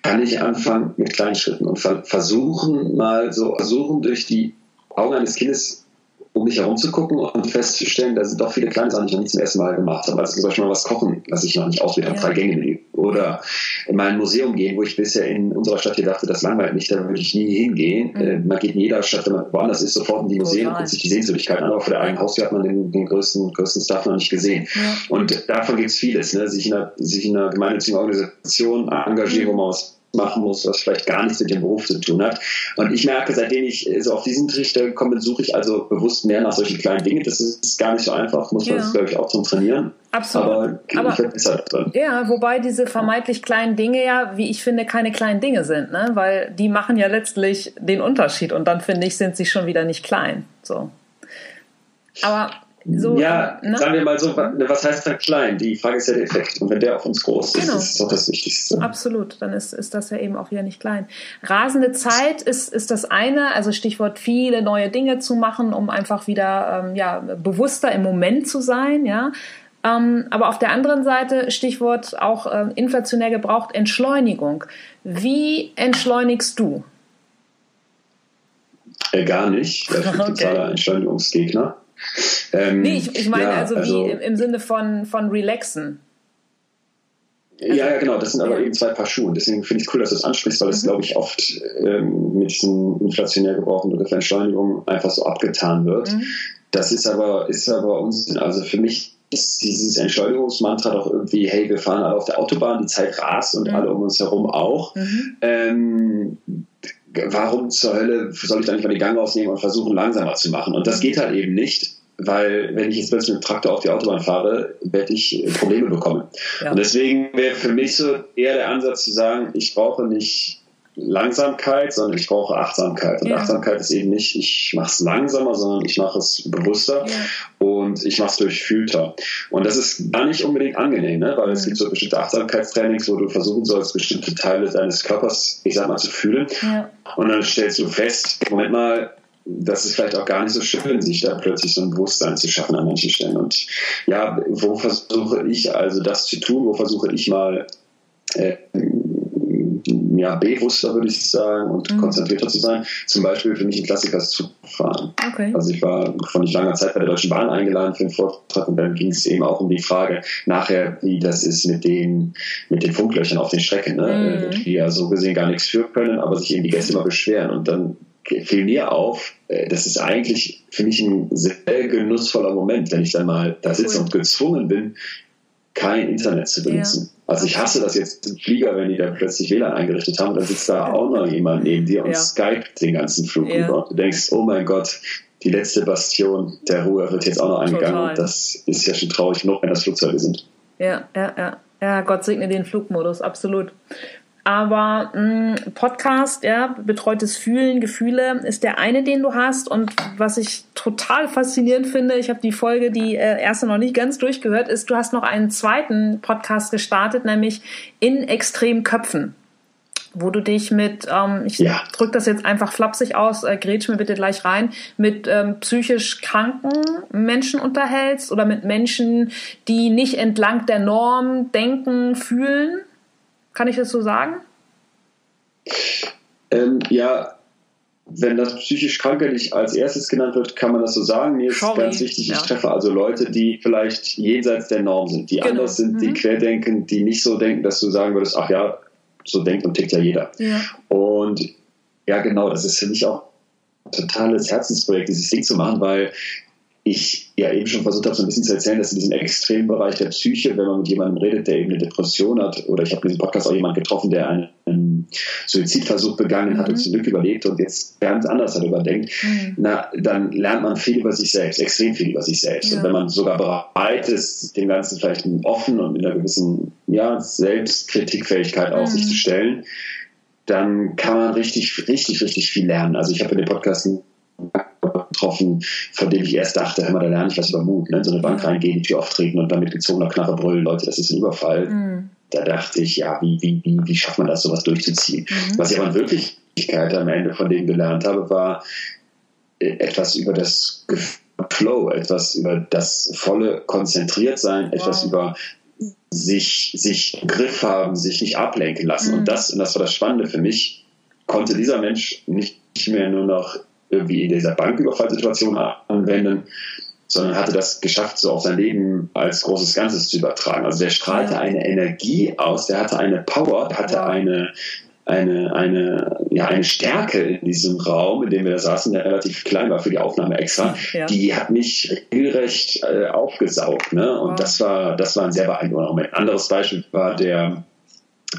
kann ich anfangen mit kleinen Schritten und versuchen mal so, versuchen durch die Augen eines Kindes um mich herum zu gucken und festzustellen, da sind doch viele kleine Sachen, die ich noch nicht zum ersten Mal gemacht habe. Also zum Beispiel mal was kochen, was ich noch nicht ausprobiert habe, drei Gänge. Oder in mein Museum gehen, wo ich bisher in unserer Stadt hier dachte, das langweilt mich, da würde ich nie hingehen. Mhm. Äh, man geht in jeder Stadt, wenn man woanders ist, sofort in die Museen und guckt sich die Sehenswürdigkeiten an, aber vor der eigenen Haustür hat man den, den größten, größten Stuff noch nicht gesehen. Ja. Und davon gibt es vieles, ne? sich, in einer, sich in einer gemeinnützigen Organisation engagieren, mhm. wo man was machen muss, was vielleicht gar nichts mit dem Beruf zu tun hat. Und ich merke, seitdem ich so auf diesen Trichter komme, suche ich also bewusst mehr nach solchen kleinen Dingen. Das ist gar nicht so einfach, muss man ja. das, glaube ich, auch zum Trainieren. Absolut. Aber, Aber drin. Ja, wobei diese vermeintlich kleinen Dinge ja, wie ich finde, keine kleinen Dinge sind, ne? weil die machen ja letztlich den Unterschied und dann finde ich, sind sie schon wieder nicht klein. So. Aber so, ja, ne? sagen wir mal so, was heißt dann klein? Die Frage ist ja der Effekt. Und wenn der auf uns groß ist, genau. ist das doch das Wichtigste. Absolut, dann ist, ist das ja eben auch wieder nicht klein. Rasende Zeit ist, ist das eine, also Stichwort viele neue Dinge zu machen, um einfach wieder ähm, ja, bewusster im Moment zu sein, ja. Ähm, aber auf der anderen Seite, Stichwort auch äh, inflationär gebraucht, Entschleunigung. Wie entschleunigst du? Äh, gar nicht. Ich bin (laughs) okay. totaler Entschleunigungsgegner. Ähm, nee, ich, ich meine ja, also, also wie im, im, Sinne von, von relaxen. Also, ja, ja, genau, das sind aber eben zwei Paar Schuhe. Deswegen finde ich es cool, dass du es ansprichst, weil mhm. das, glaube ich, oft ähm, mit diesem inflationär gebrauchten Begriff Entschleunigung einfach so abgetan wird. Mhm. Das ist aber, ist aber Unsinn. Also für mich ist dieses Entschleunigungsmantra doch irgendwie, hey, wir fahren alle auf der Autobahn, die Zeit rast und mhm. alle um uns herum auch. Mhm. Ähm, warum zur Hölle soll ich da nicht mal den Gang ausnehmen und versuchen, langsamer zu machen? Und das geht halt eben nicht, weil wenn ich jetzt plötzlich mit dem Traktor auf die Autobahn fahre, werde ich Probleme bekommen. Ja. Und deswegen wäre für mich so eher der Ansatz zu sagen, ich brauche nicht Langsamkeit, sondern ich brauche Achtsamkeit. Und ja. Achtsamkeit ist eben nicht, ich mache es langsamer, sondern ich mache es bewusster ja. und ich mache es durchfühlter. Und das ist gar nicht unbedingt angenehm, ne? weil mhm. es gibt so bestimmte Achtsamkeitstrainings, wo du versuchen sollst, bestimmte Teile deines Körpers, ich sag mal, zu fühlen. Ja. Und dann stellst du fest, Moment mal, das ist vielleicht auch gar nicht so schön, sich da plötzlich so ein Bewusstsein zu schaffen an manchen Stellen. Und ja, wo versuche ich also das zu tun? Wo versuche ich mal äh, ja, bewusster, würde ich sagen, und mhm. konzentrierter zu sein. Zum Beispiel für mich ein Klassiker ist Zugfahren. Okay. Also ich war vor nicht langer Zeit bei der Deutschen Bahn eingeladen für einen Vortrag und dann ging es eben auch um die Frage nachher, wie das ist mit den, mit den Funklöchern auf den Strecken, ne? Mhm. die ja so gesehen gar nichts für können, aber sich eben die Gäste immer beschweren. Und dann fiel mir auf, äh, das ist eigentlich für mich ein sehr genussvoller Moment, wenn ich dann mal da sitze cool. und gezwungen bin, kein Internet zu benutzen. Ja. Also ich hasse das jetzt im Flieger, wenn die da plötzlich WLAN eingerichtet haben, dann sitzt da auch noch jemand neben dir und ja. Skype den ganzen Flug ja. über. Du denkst, oh mein Gott, die letzte Bastion der Ruhe wird jetzt auch noch angegangen. Das ist ja schon traurig genug, wenn das Flugzeuge sind. Ja, ja, ja. Ja, Gott segne den Flugmodus, absolut. Aber mh, mm, Podcast, ja, betreutes Fühlen, Gefühle ist der eine, den du hast. Und was ich total faszinierend finde, ich habe die Folge, die äh, erste noch nicht ganz durchgehört, ist, du hast noch einen zweiten Podcast gestartet, nämlich in extremen Köpfen wo du dich mit, ähm, ich ja. drücke das jetzt einfach flapsig aus, äh, grätsch mir bitte gleich rein, mit ähm, psychisch kranken Menschen unterhältst oder mit Menschen, die nicht entlang der Norm denken, fühlen. Kann ich das so sagen? Ähm, ja, wenn das psychisch Kranke nicht als erstes genannt wird, kann man das so sagen. Mir ist ganz wichtig, ich ja. treffe also Leute, die vielleicht jenseits der Norm sind, die genau. anders sind, mhm. die querdenken, die nicht so denken, dass du sagen würdest, ach ja, so denkt und tickt ja jeder. Ja. Und ja, genau, das ist für mich auch ein totales Herzensprojekt, dieses Ding zu machen, weil ich ja eben schon versucht habe, so ein bisschen zu erzählen, dass in diesem extremen Bereich der Psyche, wenn man mit jemandem redet, der eben eine Depression hat, oder ich habe in diesem Podcast auch jemanden getroffen, der einen Suizidversuch begangen hat mhm. und zum Glück überlebt und jetzt ganz anders darüber denkt, mhm. na, dann lernt man viel über sich selbst, extrem viel über sich selbst. Ja. Und wenn man sogar bereit ist, dem Ganzen vielleicht offen und mit einer gewissen ja, Selbstkritikfähigkeit auf mhm. sich zu stellen, dann kann man richtig, richtig, richtig viel lernen. Also ich habe in dem Podcast getroffen, von dem ich erst dachte, hör mal, da lerne ich was über Mut. Ne? In so eine Bank reingehen, Tür auftreten und dann mit gezogener Knarre brüllen, Leute, das ist ein Überfall. Mhm. Da dachte ich, ja, wie, wie, wie, wie schafft man das, sowas durchzuziehen? Mhm. Was ich aber in Wirklichkeit am Ende von dem gelernt habe, war äh, etwas über das Flow, etwas über das volle Konzentriertsein, wow. etwas über sich, sich im Griff haben, sich nicht ablenken lassen. Mhm. Und das, und das war das Spannende für mich, konnte dieser Mensch nicht mehr nur noch irgendwie in dieser Banküberfallsituation anwenden, sondern hatte das geschafft, so auf sein Leben als großes Ganzes zu übertragen. Also der strahlte eine Energie aus, der hatte eine Power, der hatte eine, eine, eine, ja, eine Stärke in diesem Raum, in dem wir da saßen, der relativ klein war für die Aufnahme extra, ja. die hat mich regelrecht äh, aufgesaugt. Ne? Und wow. das war, das war ein sehr beeindruckender Moment. Ein anderes Beispiel war der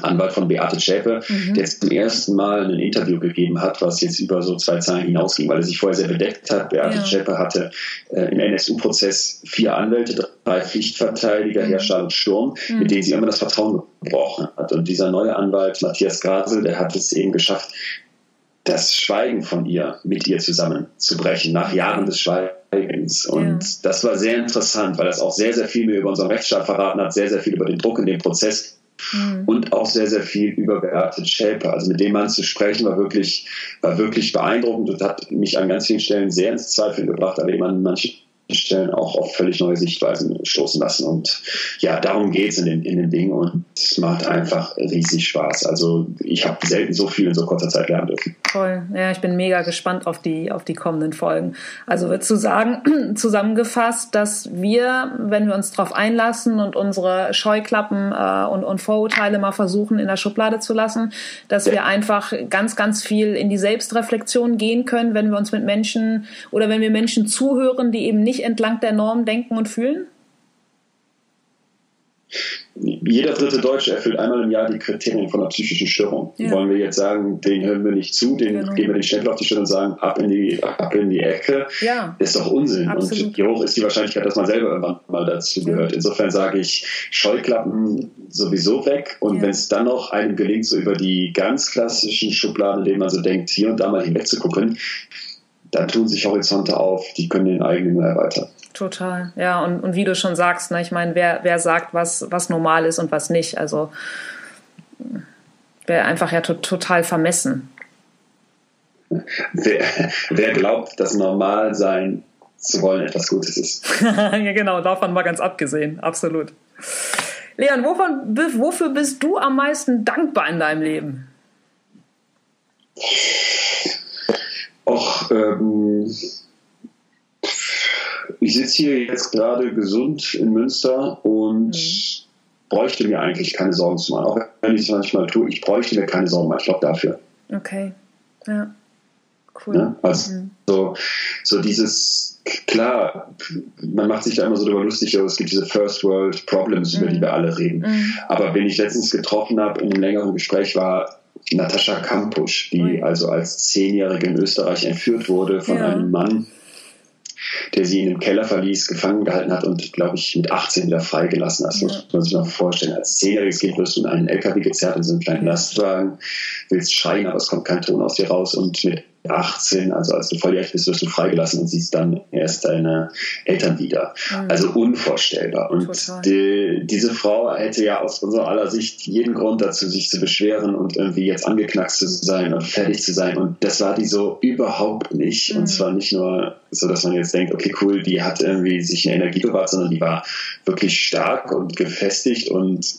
Anwalt von Beate Schäpe, mhm. der zum ersten Mal ein Interview gegeben hat, was jetzt über so zwei Zahlen hinausging, weil er sich vorher sehr bedeckt hat. Beate ja. Schäpe hatte äh, im NSU-Prozess vier Anwälte, drei Pflichtverteidiger, mhm. Herrscher und Sturm, mhm. mit denen sie immer das Vertrauen gebrochen hat. Und dieser neue Anwalt, Matthias Grasel, der hat es eben geschafft, das Schweigen von ihr mit ihr zusammenzubrechen, nach Jahren des Schweigens. Und ja. das war sehr interessant, weil das auch sehr, sehr viel mehr über unseren Rechtsstaat verraten hat, sehr, sehr viel über den Druck in dem Prozess mhm. und auch sehr, sehr viel über Beate Schäper. Also mit dem Mann zu sprechen war wirklich, war wirklich beeindruckend und hat mich an ganz vielen Stellen sehr ins Zweifeln gebracht, aber eben manche Stellen auch auf völlig neue Sichtweisen stoßen lassen. Und ja, darum geht es in dem, in dem Ding und es macht einfach riesig Spaß. Also ich habe selten so viel in so kurzer Zeit lernen dürfen. Toll. Ja, ich bin mega gespannt auf die, auf die kommenden Folgen. Also würdest du sagen, (clears throat) zusammengefasst, dass wir, wenn wir uns darauf einlassen und unsere Scheuklappen äh, und, und Vorurteile mal versuchen in der Schublade zu lassen, dass ja. wir einfach ganz, ganz viel in die Selbstreflexion gehen können, wenn wir uns mit Menschen oder wenn wir Menschen zuhören, die eben nicht entlang der Norm denken und fühlen? Jeder dritte Deutsche erfüllt einmal im Jahr die Kriterien von einer psychischen Störung. Ja. Wollen wir jetzt sagen, den hören wir nicht zu, den genau. geben wir den Stempel auf die Stirn und sagen, ab in die, ab in die Ecke, ja. ist doch Unsinn. Absolut. Und wie hoch ist die Wahrscheinlichkeit, dass man selber irgendwann mal dazu gehört. Insofern sage ich, Scheuklappen sowieso weg. Und ja. wenn es dann noch einem gelingt, so über die ganz klassischen Schubladen, in denen man so denkt, hier und da mal hinweg zu gucken, da tun sich Horizonte auf, die können den eigenen erweitern. Total, ja, und, und wie du schon sagst, ne, ich meine, wer, wer sagt, was, was normal ist und was nicht, also wäre einfach ja to total vermessen. Wer, wer glaubt, dass normal sein zu wollen etwas Gutes ist. (laughs) ja, genau, davon mal ganz abgesehen, absolut. Leon, wovon, wofür bist du am meisten dankbar in deinem Leben? Och, ähm, ich sitze hier jetzt gerade gesund in Münster und mhm. bräuchte mir eigentlich keine Sorgen zu machen. Auch wenn ich es manchmal tue, ich bräuchte mir keine Sorgen machen. Ich glaube dafür. Okay. Ja. Cool. Ne? Also mhm. so, so dieses, klar, man macht sich da immer so darüber lustig, aber es gibt diese First World Problems, mhm. über die wir alle reden. Mhm. Aber wenn ich letztens getroffen habe, in einem längeren Gespräch war, Natascha Kampusch, die also als Zehnjährige in Österreich entführt wurde von ja. einem Mann, der sie in einem Keller verließ, gefangen gehalten hat und, glaube ich, mit 18 wieder freigelassen hat. Das ja. muss man sich mal vorstellen. Als zehnjähriges Kind wirst du in einen LKW gezerrt, in so einem kleinen Lastwagen, willst schreien, aber es kommt kein Ton aus dir raus und mit 18, also als du volljährig bist, wirst du freigelassen und siehst dann erst deine Eltern wieder. Mhm. Also unvorstellbar. Und die, diese Frau hätte ja aus unserer aller Sicht jeden Grund dazu, sich zu beschweren und irgendwie jetzt angeknackst zu sein und fertig zu sein. Und das war die so überhaupt nicht. Mhm. Und zwar nicht nur so, dass man jetzt denkt, okay, cool, die hat irgendwie sich eine Energie bewahrt, sondern die war wirklich stark und gefestigt und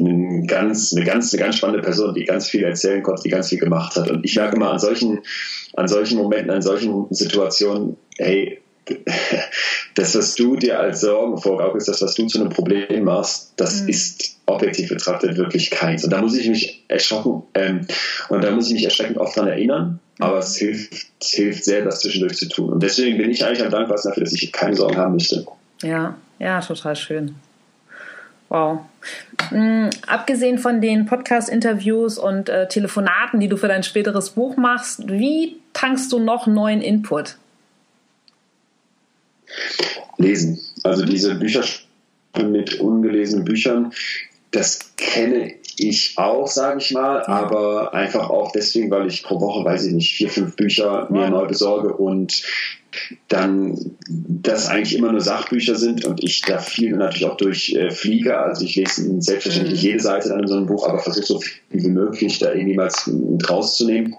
eine ganz, eine ganz, eine ganz spannende Person, die ganz viel erzählen konnte, die ganz viel gemacht hat. Und ich merke immer an solchen, an solchen Momenten, an solchen Situationen, hey, (laughs) das, was du dir als Sorgen vorgaukelst, das, was du zu einem Problem machst, das mhm. ist objektiv betrachtet wirklich keins. Und da muss ich mich erschrocken, ähm, und da muss ich mich erschreckend oft dran erinnern, aber es hilft, es hilft sehr, das zwischendurch zu tun. Und deswegen bin ich eigentlich am dankbarsten dafür, dass ich keine Sorgen haben müsste. Ja, ja, total schön. Wow. Mhm, abgesehen von den Podcast-Interviews und äh, Telefonaten, die du für dein späteres Buch machst, wie tankst du noch neuen Input? Lesen. Also diese Bücher mit ungelesenen Büchern, das kenne ich auch, sage ich mal, aber einfach auch deswegen, weil ich pro Woche, weiß ich nicht, vier, fünf Bücher mir neu besorge und dann das eigentlich immer nur Sachbücher sind und ich da viel natürlich auch durchfliege. Äh, also ich lese selbstverständlich mhm. jede Seite dann in so einem Buch, aber versuche so viel wie möglich da irgendwie mal rauszunehmen.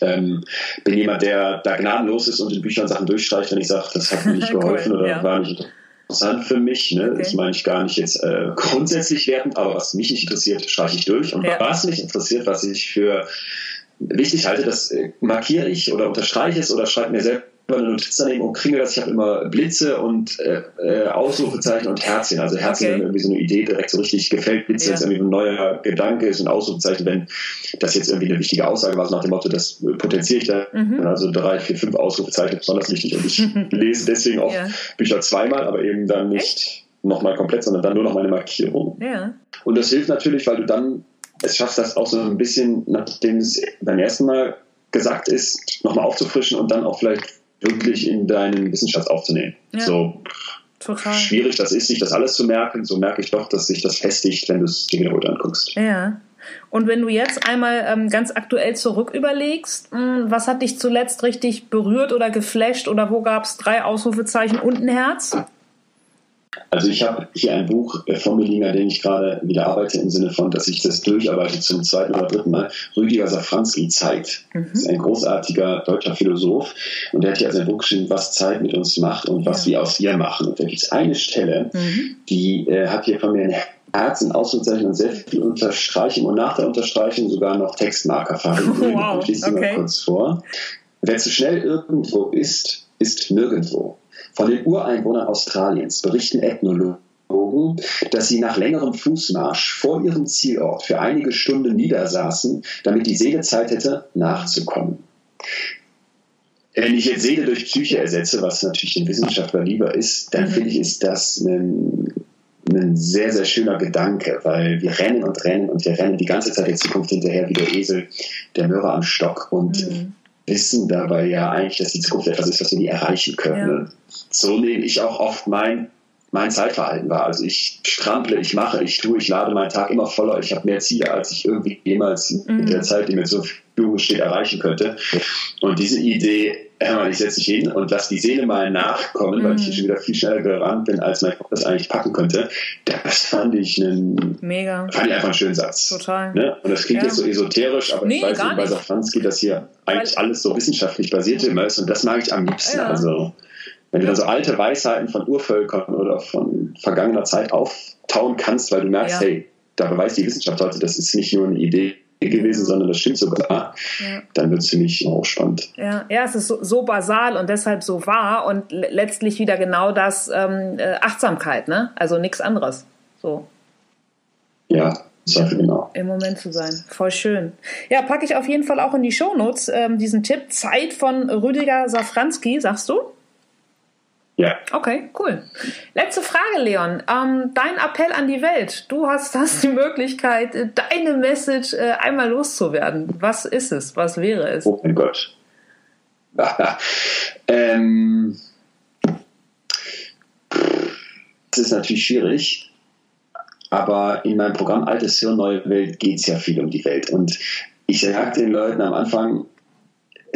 Ähm, bin jemand, der da gnadenlos ist und in Büchern Sachen durchstreicht, wenn ich sage, das hat mir nicht (laughs) geholfen cool, oder ja. war nicht interessant für mich. Ne? Okay. Das meine ich gar nicht jetzt äh, (laughs) grundsätzlich wertend, aber was mich nicht interessiert, streiche ich durch. Und ja. was mich interessiert, was ich für wichtig halte, das äh, markiere ich oder unterstreiche es oder schreibe mir selbst eine Notiz daneben und kriege das. Ich habe immer Blitze und äh, äh, Ausrufezeichen und Herzchen. Also Herzchen, okay. wenn irgendwie so eine Idee direkt so richtig gefällt, Blitze, ja. jetzt irgendwie ein neuer Gedanke ist und Ausrufezeichen, wenn das jetzt irgendwie eine wichtige Aussage war, so nach dem Motto, das potenziere ich da. Mhm. Also drei, vier, fünf Ausrufezeichen besonders wichtig. Und ich (laughs) lese deswegen auch ja. Bücher zweimal, aber eben dann nicht nochmal komplett, sondern dann nur noch meine Markierung. Ja. Und das hilft natürlich, weil du dann es schaffst, das auch so ein bisschen, nachdem es beim ersten Mal gesagt ist, nochmal aufzufrischen und dann auch vielleicht wirklich in deinen Wissenschaft aufzunehmen. Ja. So Total. schwierig das ist, sich das alles zu merken, so merke ich doch, dass sich das festigt, wenn du es dir wiederholt anguckst. Ja. Und wenn du jetzt einmal ähm, ganz aktuell zurück überlegst, mh, hm, was hat dich zuletzt richtig berührt oder geflasht oder wo gab es drei Ausrufezeichen und ein Herz? Also ich habe hier ein Buch von mir liegen, an dem ich gerade wieder arbeite, im Sinne von, dass ich das durcharbeite zum zweiten oder dritten Mal. Rüdiger Safranski, Zeit. Mhm. Das ist ein großartiger deutscher Philosoph und der hat hier also ein Buch geschrieben, was Zeit mit uns macht und was ja. wir aus ihr machen. Und da gibt es eine Stelle, mhm. die äh, hat hier von mir ein Herzen, Ausrufezeichen und sehr viel Unterstreichen und nach der Unterstreichung sogar noch Textmarker verwendet. Wow. (laughs) Ich lese okay. mal kurz vor. Wer zu schnell irgendwo ist, ist nirgendwo. Von den Ureinwohnern Australiens berichten Ethnologen, dass sie nach längerem Fußmarsch vor ihrem Zielort für einige Stunden niedersaßen, damit die Seele Zeit hätte, nachzukommen. Wenn ich jetzt Seele durch Psyche ersetze, was natürlich den Wissenschaftler lieber ist, dann finde ich, ist das ein, ein sehr, sehr schöner Gedanke, weil wir rennen und rennen und wir rennen die ganze Zeit der Zukunft hinterher wie der Esel, der Mörder am Stock und mhm wissen dabei ja eigentlich, dass die Zukunft etwas ist, was wir nie erreichen können. Ja. So nehme ich auch oft mein, mein Zeitverhalten wahr. Also ich strample, ich mache, ich tue, ich lade meinen Tag immer voller. Ich habe mehr Ziele, als ich irgendwie jemals mhm. in der Zeit, die mir zur Verfügung steht, erreichen könnte. Und diese Idee, ich setze mich hin und lasse die Seele mal nachkommen, mhm. weil ich mhm. schon wieder viel schneller gerannt bin, als mein Kopf das eigentlich packen könnte. Das fand ich einen, Mega. Fand ich einfach einen schönen Satz. Total. Ne? Und das klingt ja. jetzt so esoterisch, aber nee, ich weiß, bei Safranski, dass hier eigentlich weil alles so wissenschaftlich basiert immer ist und das mag ich am liebsten. Ja. Also, wenn du dann so alte Weisheiten von Urvölkern oder von vergangener Zeit auftauen kannst, weil du merkst, ja. hey, da beweist die Wissenschaft heute, das ist nicht nur eine Idee, gewesen, sondern das stimmt sogar, ja. dann wird es für mich auch spannend. Ja, ja es ist so, so, basal und deshalb so wahr und letztlich wieder genau das ähm, äh, Achtsamkeit, ne? Also nichts anderes. So. Ja, genau. im Moment zu sein. Voll schön. Ja, packe ich auf jeden Fall auch in die Shownotes ähm, diesen Tipp. Zeit von Rüdiger Safranski, sagst du? Ja. Okay, cool. Letzte Frage, Leon. Ähm, dein Appell an die Welt. Du hast, (laughs) hast die Möglichkeit, äh, deine Message äh, einmal loszuwerden. Was ist es? Was wäre es? Oh mein Gott. (laughs) ähm, das ist natürlich schwierig, aber in meinem Programm Altes Hirn, Neue Welt geht es ja viel um die Welt. Und ich sage den Leuten am Anfang,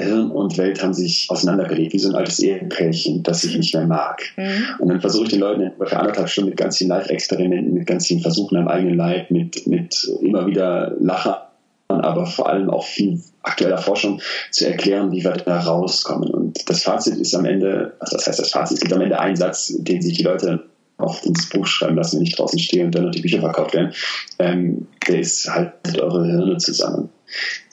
Hirn und Welt haben sich auseinandergelebt, wie so ein altes Ehepärchen, das ich nicht mehr mag. Mhm. Und dann versuche ich den Leuten für anderthalb Stunden mit ganz vielen Live-Experimenten, mit ganz vielen Versuchen am eigenen Leib, mit, mit immer wieder Lachen, aber vor allem auch viel aktueller Forschung zu erklären, wie wir da rauskommen. Und das Fazit ist am Ende, also das heißt, das Fazit es gibt am Ende einen Satz, den sich die Leute oft ins Buch schreiben lassen, wenn ich draußen stehe und dann noch die Bücher verkauft werden. Ähm, der ist halt eure Hirne zusammen.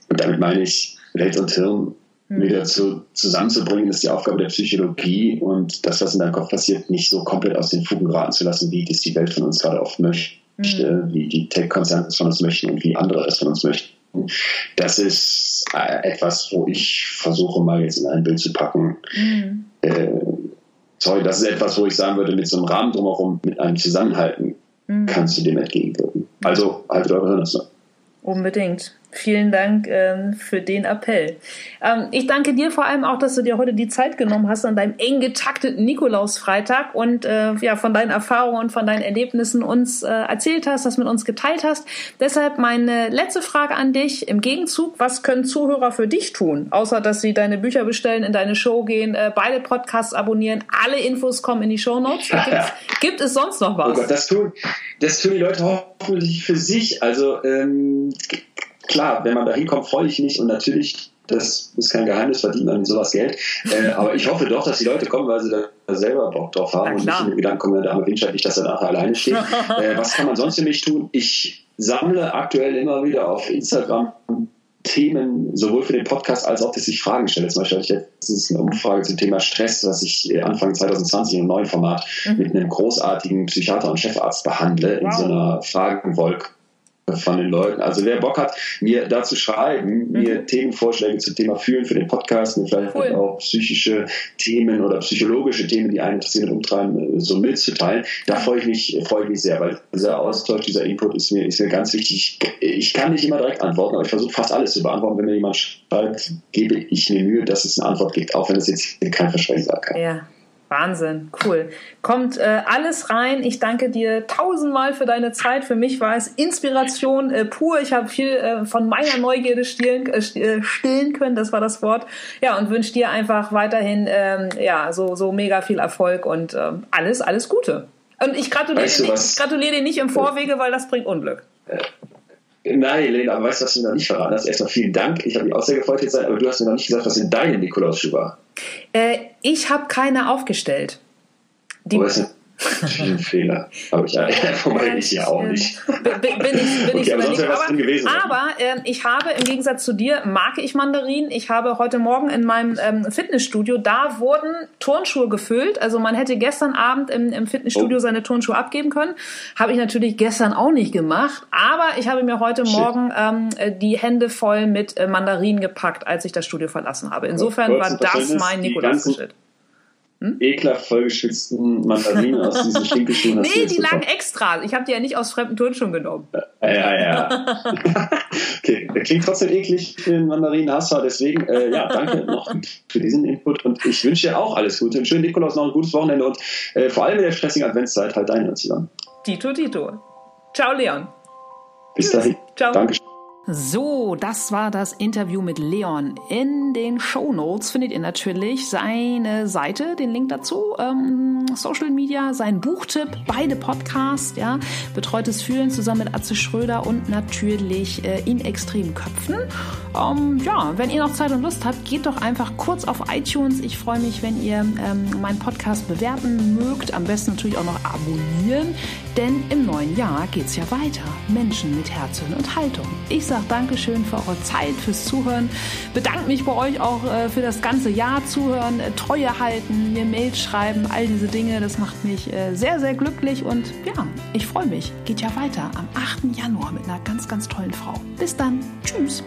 Und damit meine ich, Welt und Hirn. Wieder zu, zusammenzubringen, ist die Aufgabe der Psychologie und das, was in deinem Kopf passiert, nicht so komplett aus den Fugen geraten zu lassen, wie das die Welt von uns gerade oft möchte, mhm. wie die Tech-Konzerne es von uns möchten und wie andere es von uns möchten. Das ist äh, etwas, wo ich versuche, mal jetzt in ein Bild zu packen. Mhm. Äh, sorry, das ist etwas, wo ich sagen würde, mit so einem Rahmen drumherum, mit einem Zusammenhalten, mhm. kannst du dem entgegenwirken. Also haltet eure Hirne zusammen. Unbedingt. Vielen Dank ähm, für den Appell. Ähm, ich danke dir vor allem auch, dass du dir heute die Zeit genommen hast an deinem eng getakteten Nikolausfreitag und äh, ja von deinen Erfahrungen und von deinen Erlebnissen uns äh, erzählt hast, das mit uns geteilt hast. Deshalb meine letzte Frage an dich im Gegenzug: Was können Zuhörer für dich tun, außer dass sie deine Bücher bestellen, in deine Show gehen, äh, beide Podcasts abonnieren, alle Infos kommen in die Show Notes. Gibt es (laughs) sonst noch was? Oh Gott, das tun, das tun die Leute hoffentlich für sich. Also ähm, klar, wenn man da hinkommt, freue ich mich und natürlich, das ist kein Geheimnis, verdient man sowas Geld. Äh, aber ich hoffe doch, dass die Leute kommen, weil sie da selber Bock drauf haben und nicht in den Gedanken kommen, der arme Winscheid nicht, dass er nachher alleine steht. (laughs) äh, was kann man sonst für mich tun? Ich sammle aktuell immer wieder auf Instagram Themen, sowohl für den Podcast als auch, dass ich Fragen stelle. Zum Beispiel hatte ich letztens eine Umfrage zum Thema Stress, was ich Anfang 2020 in einem neuen Format mhm. mit einem großartigen Psychiater und Chefarzt behandle, wow. in so einer Fragenwolke von den Leuten. Also wer Bock hat, mir da zu schreiben, mhm. mir Themenvorschläge zum Thema Fühlen für den Podcast, mir vielleicht cool. auch psychische Themen oder psychologische Themen, die einen interessieren und umtreiben, so mitzuteilen, da freue ich mich, freue ich mich sehr, weil dieser Austausch, dieser Input ist mir, ist mir ganz wichtig. Ich kann nicht immer direkt antworten, aber ich versuche fast alles zu beantworten. Wenn mir jemand schreibt, gebe ich mir Mühe, dass es eine Antwort gibt, auch wenn es jetzt kein Versprechen sagen kann. Ja. Wahnsinn, cool. Kommt äh, alles rein. Ich danke dir tausendmal für deine Zeit. Für mich war es Inspiration äh, pur. Ich habe viel äh, von meiner Neugierde stillen, äh, äh, stillen können. Das war das Wort. Ja, und wünsche dir einfach weiterhin ähm, ja so so mega viel Erfolg und ähm, alles alles Gute. Und ich gratuliere, weißt du, dir, ich gratuliere dir nicht im Vorwege, weil das bringt Unglück. Äh, nein, Helene, aber weißt du, was du noch nicht verraten hast? Erstmal vielen Dank. Ich habe mich auch sehr gefreut, jetzt sein, aber du hast mir noch nicht gesagt, was in deinem Nikolausschuh war. Äh, ich habe keine aufgestellt. Die, ein Fehler. Aber ich, wobei ich ja (laughs) auch nicht. Bin, bin ich, bin (laughs) okay, ich aber, nicht. aber, aber äh, ich habe im Gegensatz zu dir, mag ich Mandarinen. Ich habe heute Morgen in meinem ähm, Fitnessstudio, da wurden Turnschuhe gefüllt. Also man hätte gestern Abend im, im Fitnessstudio oh. seine Turnschuhe abgeben können. Habe ich natürlich gestern auch nicht gemacht. Aber ich habe mir heute Shit. Morgen ähm, die Hände voll mit äh, Mandarinen gepackt, als ich das Studio verlassen habe. Insofern war das mein Nikolaus-Geschäft hm? ekelhaft vollgeschwitzten Mandarinen aus diesen (laughs) Stinkeschuhen. Nee, die lagen extra. Ich habe die ja nicht aus fremden Turnschuhen genommen. Ja, ja, ja. (laughs) okay, der klingt trotzdem eklig, den Mandarinen-Hasser. Deswegen, äh, ja, danke noch für diesen Input und ich wünsche dir auch alles Gute. Einen schönen Nikolaus, noch ein gutes Wochenende und äh, vor allem in der stressigen Adventszeit halt deine zusammen. Tito, Tito. Ciao, Leon. Bis dahin. Ciao. Dankeschön. So, das war das Interview mit Leon. In den Show Notes findet ihr natürlich seine Seite, den Link dazu, ähm, Social Media, sein Buchtipp, beide Podcasts, ja, Betreutes Fühlen zusammen mit Atze Schröder und natürlich äh, in extremen Köpfen. Ähm, ja, wenn ihr noch Zeit und Lust habt, geht doch einfach kurz auf iTunes. Ich freue mich, wenn ihr ähm, meinen Podcast bewerten mögt. Am besten natürlich auch noch abonnieren, denn im neuen Jahr geht's ja weiter. Menschen mit Herz, und Haltung. Ich sage sage Dankeschön für eure Zeit, fürs Zuhören. Bedanke mich bei euch auch äh, für das ganze Jahr Zuhören, äh, Treue halten, mir Mails schreiben, all diese Dinge. Das macht mich äh, sehr, sehr glücklich und ja, ich freue mich. Geht ja weiter am 8. Januar mit einer ganz, ganz tollen Frau. Bis dann. Tschüss.